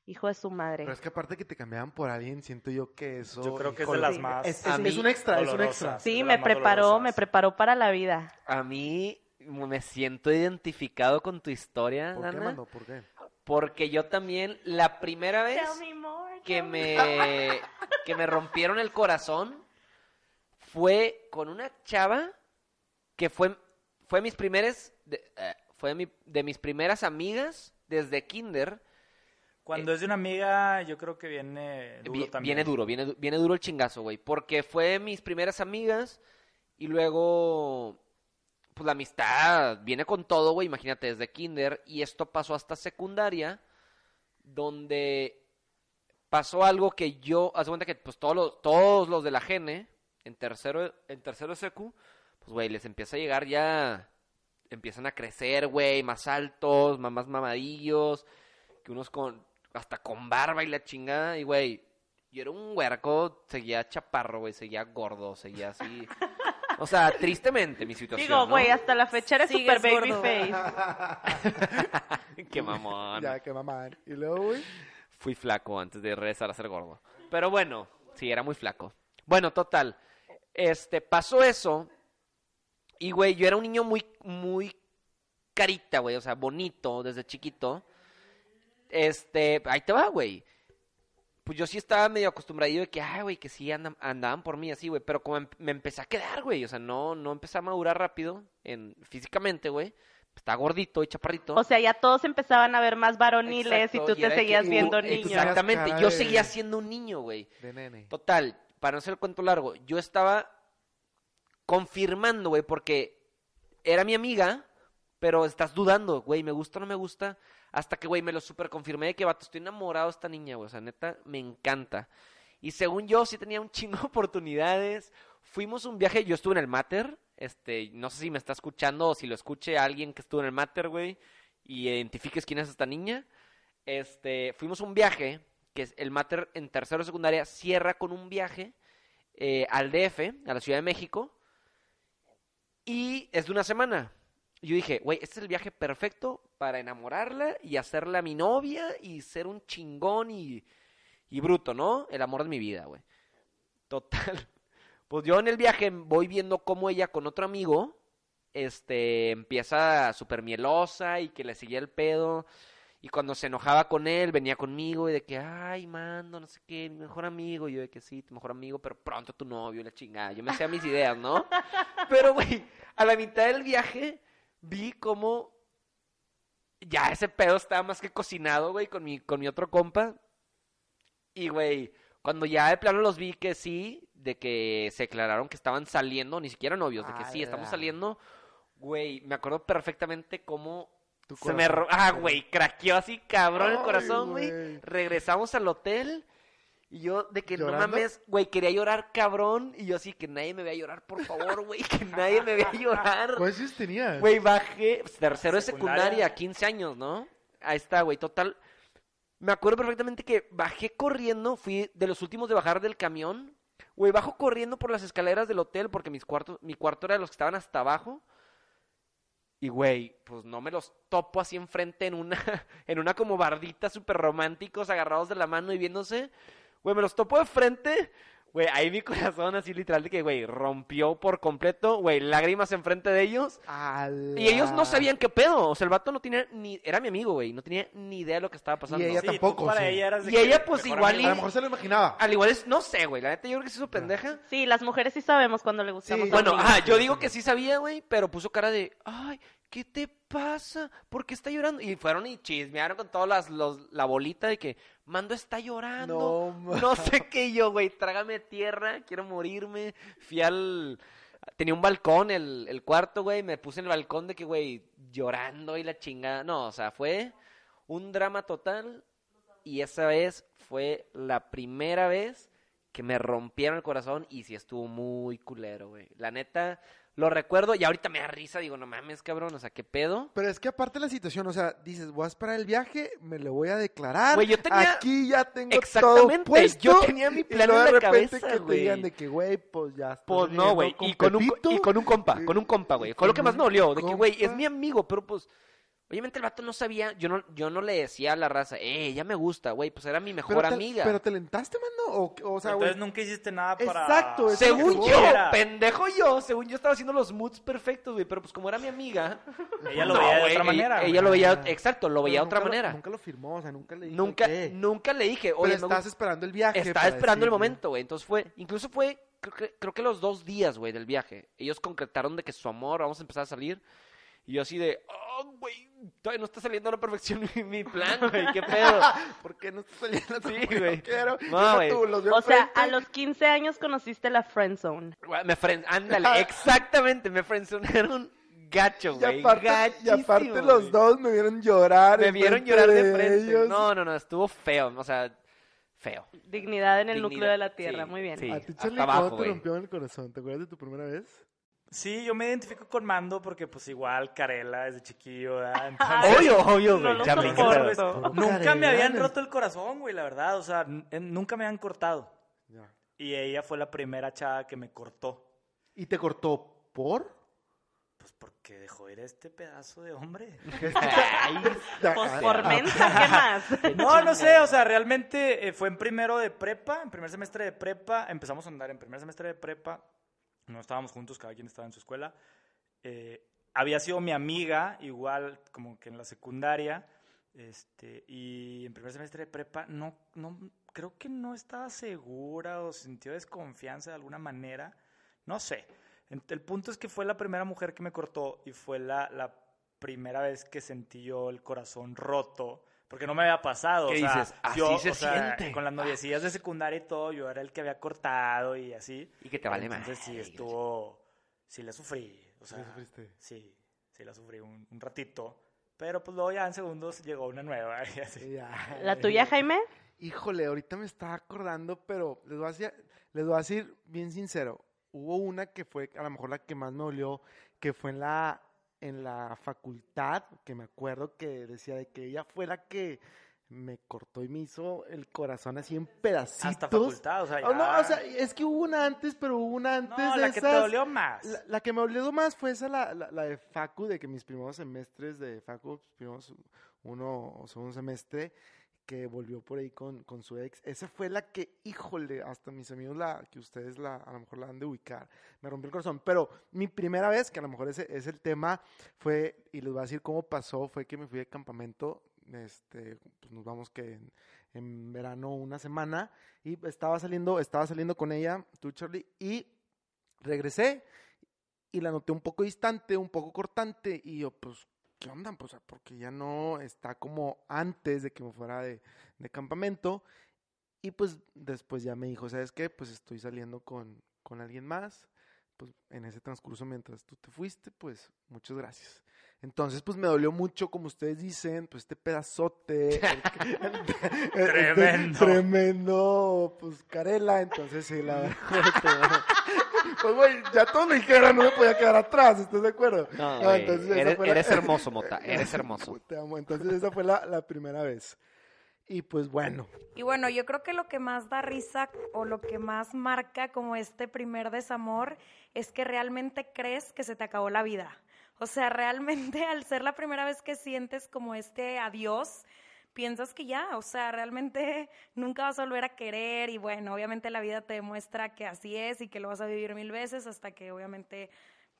hijo de su madre. Pero es que aparte que te cambiaban por alguien, siento yo que eso... Yo creo que es de las Sí. más. Es, un extra, es un extra. Sí, me preparó, dolorosas. me preparó para la vida. A mí me siento identificado con tu historia, ¿Por qué, mano? ¿Por qué? porque yo también la primera vez que me [LAUGHS] que me rompieron el corazón fue con una chava que fue fue mis primeras de, eh, fue mi- de mis primeras amigas desde kinder Cuando es de una amiga, yo creo que viene duro Vi- también. Viene duro, viene, viene duro el chingazo, güey. Porque fue mis primeras amigas y luego, pues la amistad viene con todo, güey. Imagínate, desde kinder. Y esto pasó hasta secundaria, donde pasó algo que yo, haz cuenta que pues todos los, todos los de la gene, en tercero, en tercero secu, pues güey, les empieza a llegar ya, empiezan a crecer, güey, más altos, más mamadillos, que unos con, hasta con barba y la chingada, y güey, yo era un huerco, seguía chaparro, güey, seguía gordo, seguía así. [LAUGHS] O sea, tristemente mi situación, Digo, ¿no? güey, hasta la fecha eres Sigues super baby gordo. face. [LAUGHS] Qué mamón. Ya, qué mamá. Y luego, güey. Fui flaco antes de regresar a ser gordo. Pero bueno, sí, era muy flaco. Bueno, total. Este, pasó eso. Y, güey, yo era un niño muy, muy carita, güey. O sea, bonito desde chiquito. Este, ahí te va, güey. Pues yo sí estaba medio acostumbradillo de que, ay, güey, que sí andan- andaban por mí así, güey. Pero como em- me empecé a quedar, güey. O sea, no, no empecé a madurar rápido en, físicamente, güey. Estaba gordito y chaparrito. O sea, ya todos empezaban a ver más varoniles Exacto, y tú y te que seguías tú- viendo tú niño. Exactamente, yo de- seguía siendo un niño, güey. De nene. Total, para no hacer el cuento largo, yo estaba confirmando, güey, porque era mi amiga, pero estás dudando, güey, me gusta o no me gusta, hasta que, güey, me lo super confirmé de que, vato, estoy enamorado de esta niña, güey, o sea, neta, me encanta. Y según yo, sí tenía un chingo de oportunidades. Fuimos un viaje, yo estuve en el Mater, este, no sé si me está escuchando o si lo escuche alguien que estuvo en el Mater, güey, y identifiques quién es esta niña. Este, fuimos un viaje, que es el Mater en tercero de secundaria, cierra con un viaje eh, al DF, a la Ciudad de México, y es de una semana. Yo dije, güey, este es el viaje perfecto para enamorarla y hacerla mi novia y ser un chingón y, y bruto, ¿no? El amor de mi vida, güey. Total. [LAUGHS] Pues yo en el viaje voy viendo cómo ella con otro amigo, este, empieza súper mielosa y que le seguía el pedo. Y cuando se enojaba con él, venía conmigo y de que, ay, mando, no sé qué, mi mejor amigo. Y yo de que sí, tu mejor amigo, pero pronto tu novio, la chingada. Yo me hacía mis ideas, ¿no? [LAUGHS] Pero, güey, a la mitad del viaje vi como ya ese pedo estaba más que cocinado, güey, con mi, con mi otro compa. Y, güey, cuando ya de plano los vi que sí, de que se declararon que estaban saliendo, ni siquiera novios, de que sí, estamos ¡Hala! saliendo, güey, me acuerdo perfectamente cómo Tu se me... Ah, güey, craqueó así cabrón el corazón, güey. Regresamos al hotel y yo de que no mames, güey, quería llorar cabrón y yo así que nadie me vea llorar, por favor, güey, que nadie me vea llorar. [LAUGHS] ¿Cuántos años tenías? Güey, bajé, pues, tercero de Secundaria. secundaria, 15 años, ¿no? Ahí está, güey, total. Me acuerdo perfectamente que bajé corriendo, fui de los últimos de bajar del camión. Güey, bajo corriendo por las escaleras del hotel porque mis cuartos, mi cuarto era de los que estaban hasta abajo. Y, güey, pues no me los topo así enfrente en una, [LAUGHS] en una como bardita súper románticos, agarrados de la mano y viéndose. Güey, me los topo de frente. Güey, ahí mi [LAUGHS] corazón así literal de que, güey, rompió por completo. Güey, lágrimas enfrente de ellos. Y ellos no sabían qué pedo. O sea, el vato no tenía ni... Era mi amigo, güey. No tenía ni idea de lo que estaba pasando. ella Sí, tampoco, para sí. ella eras de Y que ella, pues, igual amiga. A lo mejor se lo imaginaba. Al igual es... No sé, güey. La neta yo creo que se hizo pendeja. Sí, las mujeres sí sabemos cuando le gustamos Sí. a un Bueno, ajá, yo digo que sí sabía, güey. Pero puso cara de... Ay, ¿qué te pasa? ¿Por qué está llorando? Y fueron y chismearon con todas las... Los, la bolita de que... Mando está llorando. No, [LAUGHS] No sé qué yo, güey. Trágame tierra. Quiero morirme. Fui al... Tenía un balcón, el, el cuarto, güey. Me puse en el balcón de que, güey, llorando y la chingada. No, o sea, fue un drama total. Y esa vez fue la primera vez que me rompieron el corazón. Y sí estuvo muy culero, güey. La neta, lo recuerdo. Y ahorita me da risa. Digo, no mames, cabrón. O sea, ¿qué pedo? Pero es que aparte la situación, o sea, dices, voy a esperar el viaje, me le voy a declarar. Güey, yo tenía- Aquí ya tengo Exactamente, todo puesto. yo tenía mi y plan luego en de la repente cabeza, que te digan de que, güey, pues ya estás Pues no, güey. Y con, un, y con un compa, con un compa, güey. Fue lo que más me dolió. De que, güey, es mi amigo, pero pues. Obviamente el vato no sabía. Yo no, yo no le decía a la raza, eh, ella me gusta, güey. Pues era mi mejor Pero te- amiga. Pero te lentaste, mano. O, o sea, güey. Entonces nunca hiciste nada para... Exacto, es- eso Según yo, Era. pendejo yo, según yo estaba haciendo los moods perfectos, güey. Pero pues como era mi amiga. [LAUGHS] Ella lo no, veía de güey, otra manera. Ella, lo veía, exacto, lo Pero veía de otra lo- manera. Nunca lo firmó, o sea, nunca le dijo. Nunca, ¿qué? nunca le dije, Pero oye, me estás esperando el viaje. Estaba esperando el momento, güey. Entonces fue, incluso fue, creo que, creo que los dos días, güey, del viaje. Ellos concretaron de que su amor, vamos a empezar a salir. Y yo así de, oh, güey, todavía no está saliendo a la perfección mi, mi plan, [LAUGHS] güey, qué pedo. ¿Por qué no está saliendo tu Sí, güey? No quiero. No, Deja güey. tú, los veo O sea, a los 15 años conociste la friend zone. Güey, Me fren, ándale, [LAUGHS] exactamente, me frenzonearon gacho, Y güey. aparte, y aparte los dos me vieron llorar. Me vieron llorar de frente. ellos. No, no, no, estuvo feo, o sea, feo. Dignidad en el Dignidad, núcleo de la tierra. sí, Muy bien. sí. A ti, Charlie, abajo, ¿cómo te güey. rompió el corazón? ¿Te acuerdas de tu primera vez? Sí, yo me identifico con Mando porque pues igual Carela desde chiquillo, ¿verdad? [LAUGHS] Entonces, Obvio, obvio, güey. Puro nunca me habían roto el corazón, güey, la verdad. O sea, en- nunca me habían cortado. Y ella fue la primera chava que me cortó. ¿Y te cortó por? Pues porque dejó ir a este pedazo de hombre. [LAUGHS] Pues por mensa, ¿qué más? No, no sé, o sea, realmente eh, fue en primero de prepa, en primer semestre de prepa, empezamos a andar en primer semestre de prepa, no estábamos juntos, cada quien estaba en su escuela. Eh, había sido mi amiga, igual como que en la secundaria, este, y en primer semestre de prepa, no, no, creo que no estaba segura o sintió desconfianza de alguna manera, no sé. El punto es que fue la primera mujer que me cortó y fue la, la primera vez que sentí yo el corazón roto, porque no me había pasado. ¿Qué o sea, dices? Así yo, se o sea, siente. Con las noviecillas de secundaria y todo, yo era el que había cortado y así. Y que te vale más. Entonces sí estuvo, sí la sufrí, o sea, la sufriste? sí, sí la sufrí un, un ratito, pero pues luego ya en segundos llegó una nueva [LAUGHS] y así. Ya. ¿La tuya, Jaime? Híjole, ahorita me estaba acordando, pero les voy a decir, les voy a decir bien sincero. Hubo una que fue a lo mejor la que más me dolió, que fue en la, en la facultad, que me acuerdo que decía de que ella fue la que me cortó y me hizo el corazón así en pedacitos. Hasta facultad, o sea, ya. Oh, no, o sea, es que hubo una antes, pero hubo una antes no, de la que te esas. dolió más. La, la que me dolió más fue esa, la, la, la de Facu, de que mis primeros semestres de Facu, primeros uno o segundo semestre, que volvió por ahí con, con su ex. Esa fue la que, híjole, hasta mis amigos, la que ustedes la, a lo mejor la han de ubicar, me rompió el corazón. Pero mi primera vez, que a lo mejor ese es el tema, fue, y les voy a decir cómo pasó, fue que me fui de campamento este, pues nos vamos que en, en verano una semana y estaba saliendo, estaba saliendo con ella, tú Charlie, y regresé y la noté un poco distante, un poco cortante y yo pues, ¿qué onda? Pues porque ya no está como antes de que me fuera de, de campamento y pues después ya me dijo, ¿sabes qué? Pues estoy saliendo con, con alguien más. Pues en ese transcurso mientras tú te fuiste, pues muchas gracias. Entonces, pues me dolió mucho, como ustedes dicen, pues este pedazote. [LAUGHS] este [LAUGHS] Tremendo. [LAUGHS] tremendo, pues carela. Entonces, sí, la verdad. Pues, güey, ya todos me dijeron, no me podía quedar atrás, ¿estás de acuerdo? No, Ah, güey, entonces esa eres, fue la- eres [LAUGHS] hermoso, Mota, eres hermoso. Te amo. Entonces, esa fue la, la primera vez. Y pues bueno, Y bueno, yo creo que lo que más da risa o lo que más marca como este primer desamor es que realmente crees que se te acabó la vida. O sea, realmente [LAUGHS] al ser la primera vez que sientes como este adiós, piensas que ya, o sea, realmente [LAUGHS] nunca vas a volver a querer y bueno, obviamente la vida te demuestra que así es y que lo vas a vivir mil veces hasta que obviamente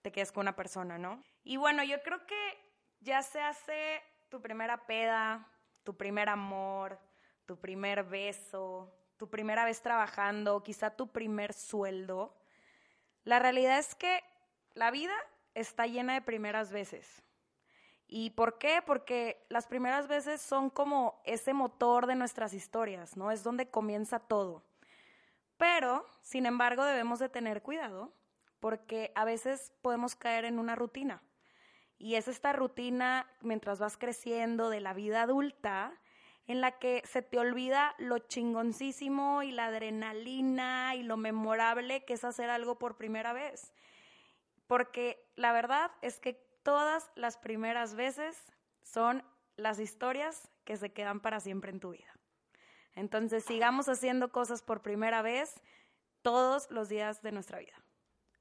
te quedes con una persona, ¿no? Y bueno, yo creo que ya se hace tu primera peda, tu primer amor, tu primer beso, tu primera vez trabajando, quizá tu primer sueldo. La realidad es que la vida está llena de primeras veces. ¿Y por qué? Porque las primeras veces son como ese motor de nuestras historias, ¿no? Es donde comienza todo. Pero, sin embargo, debemos de tener cuidado porque a veces podemos caer en una rutina. Y es esta rutina mientras vas creciendo de la vida adulta en la que se te olvida lo chingoncísimo y la adrenalina y lo memorable que es hacer algo por primera vez. Porque la verdad es que todas las primeras veces son las historias que se quedan para siempre en tu vida. Entonces sigamos haciendo cosas por primera vez todos los días de nuestra vida.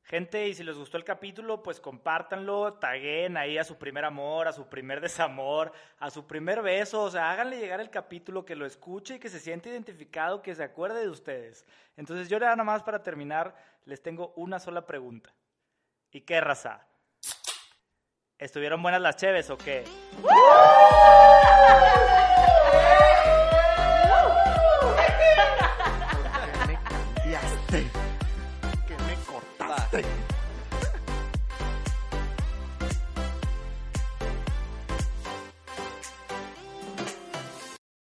Gente, y si les gustó el capítulo, pues compártanlo, taguen ahí a su primer amor, a su primer desamor, a su primer beso, o sea, háganle llegar el capítulo, que lo escuche y que se siente identificado, que se acuerde de ustedes. Entonces yo nada más para terminar, les tengo una sola pregunta. ¿Y qué raza? ¿Estuvieron buenas las cheves o qué?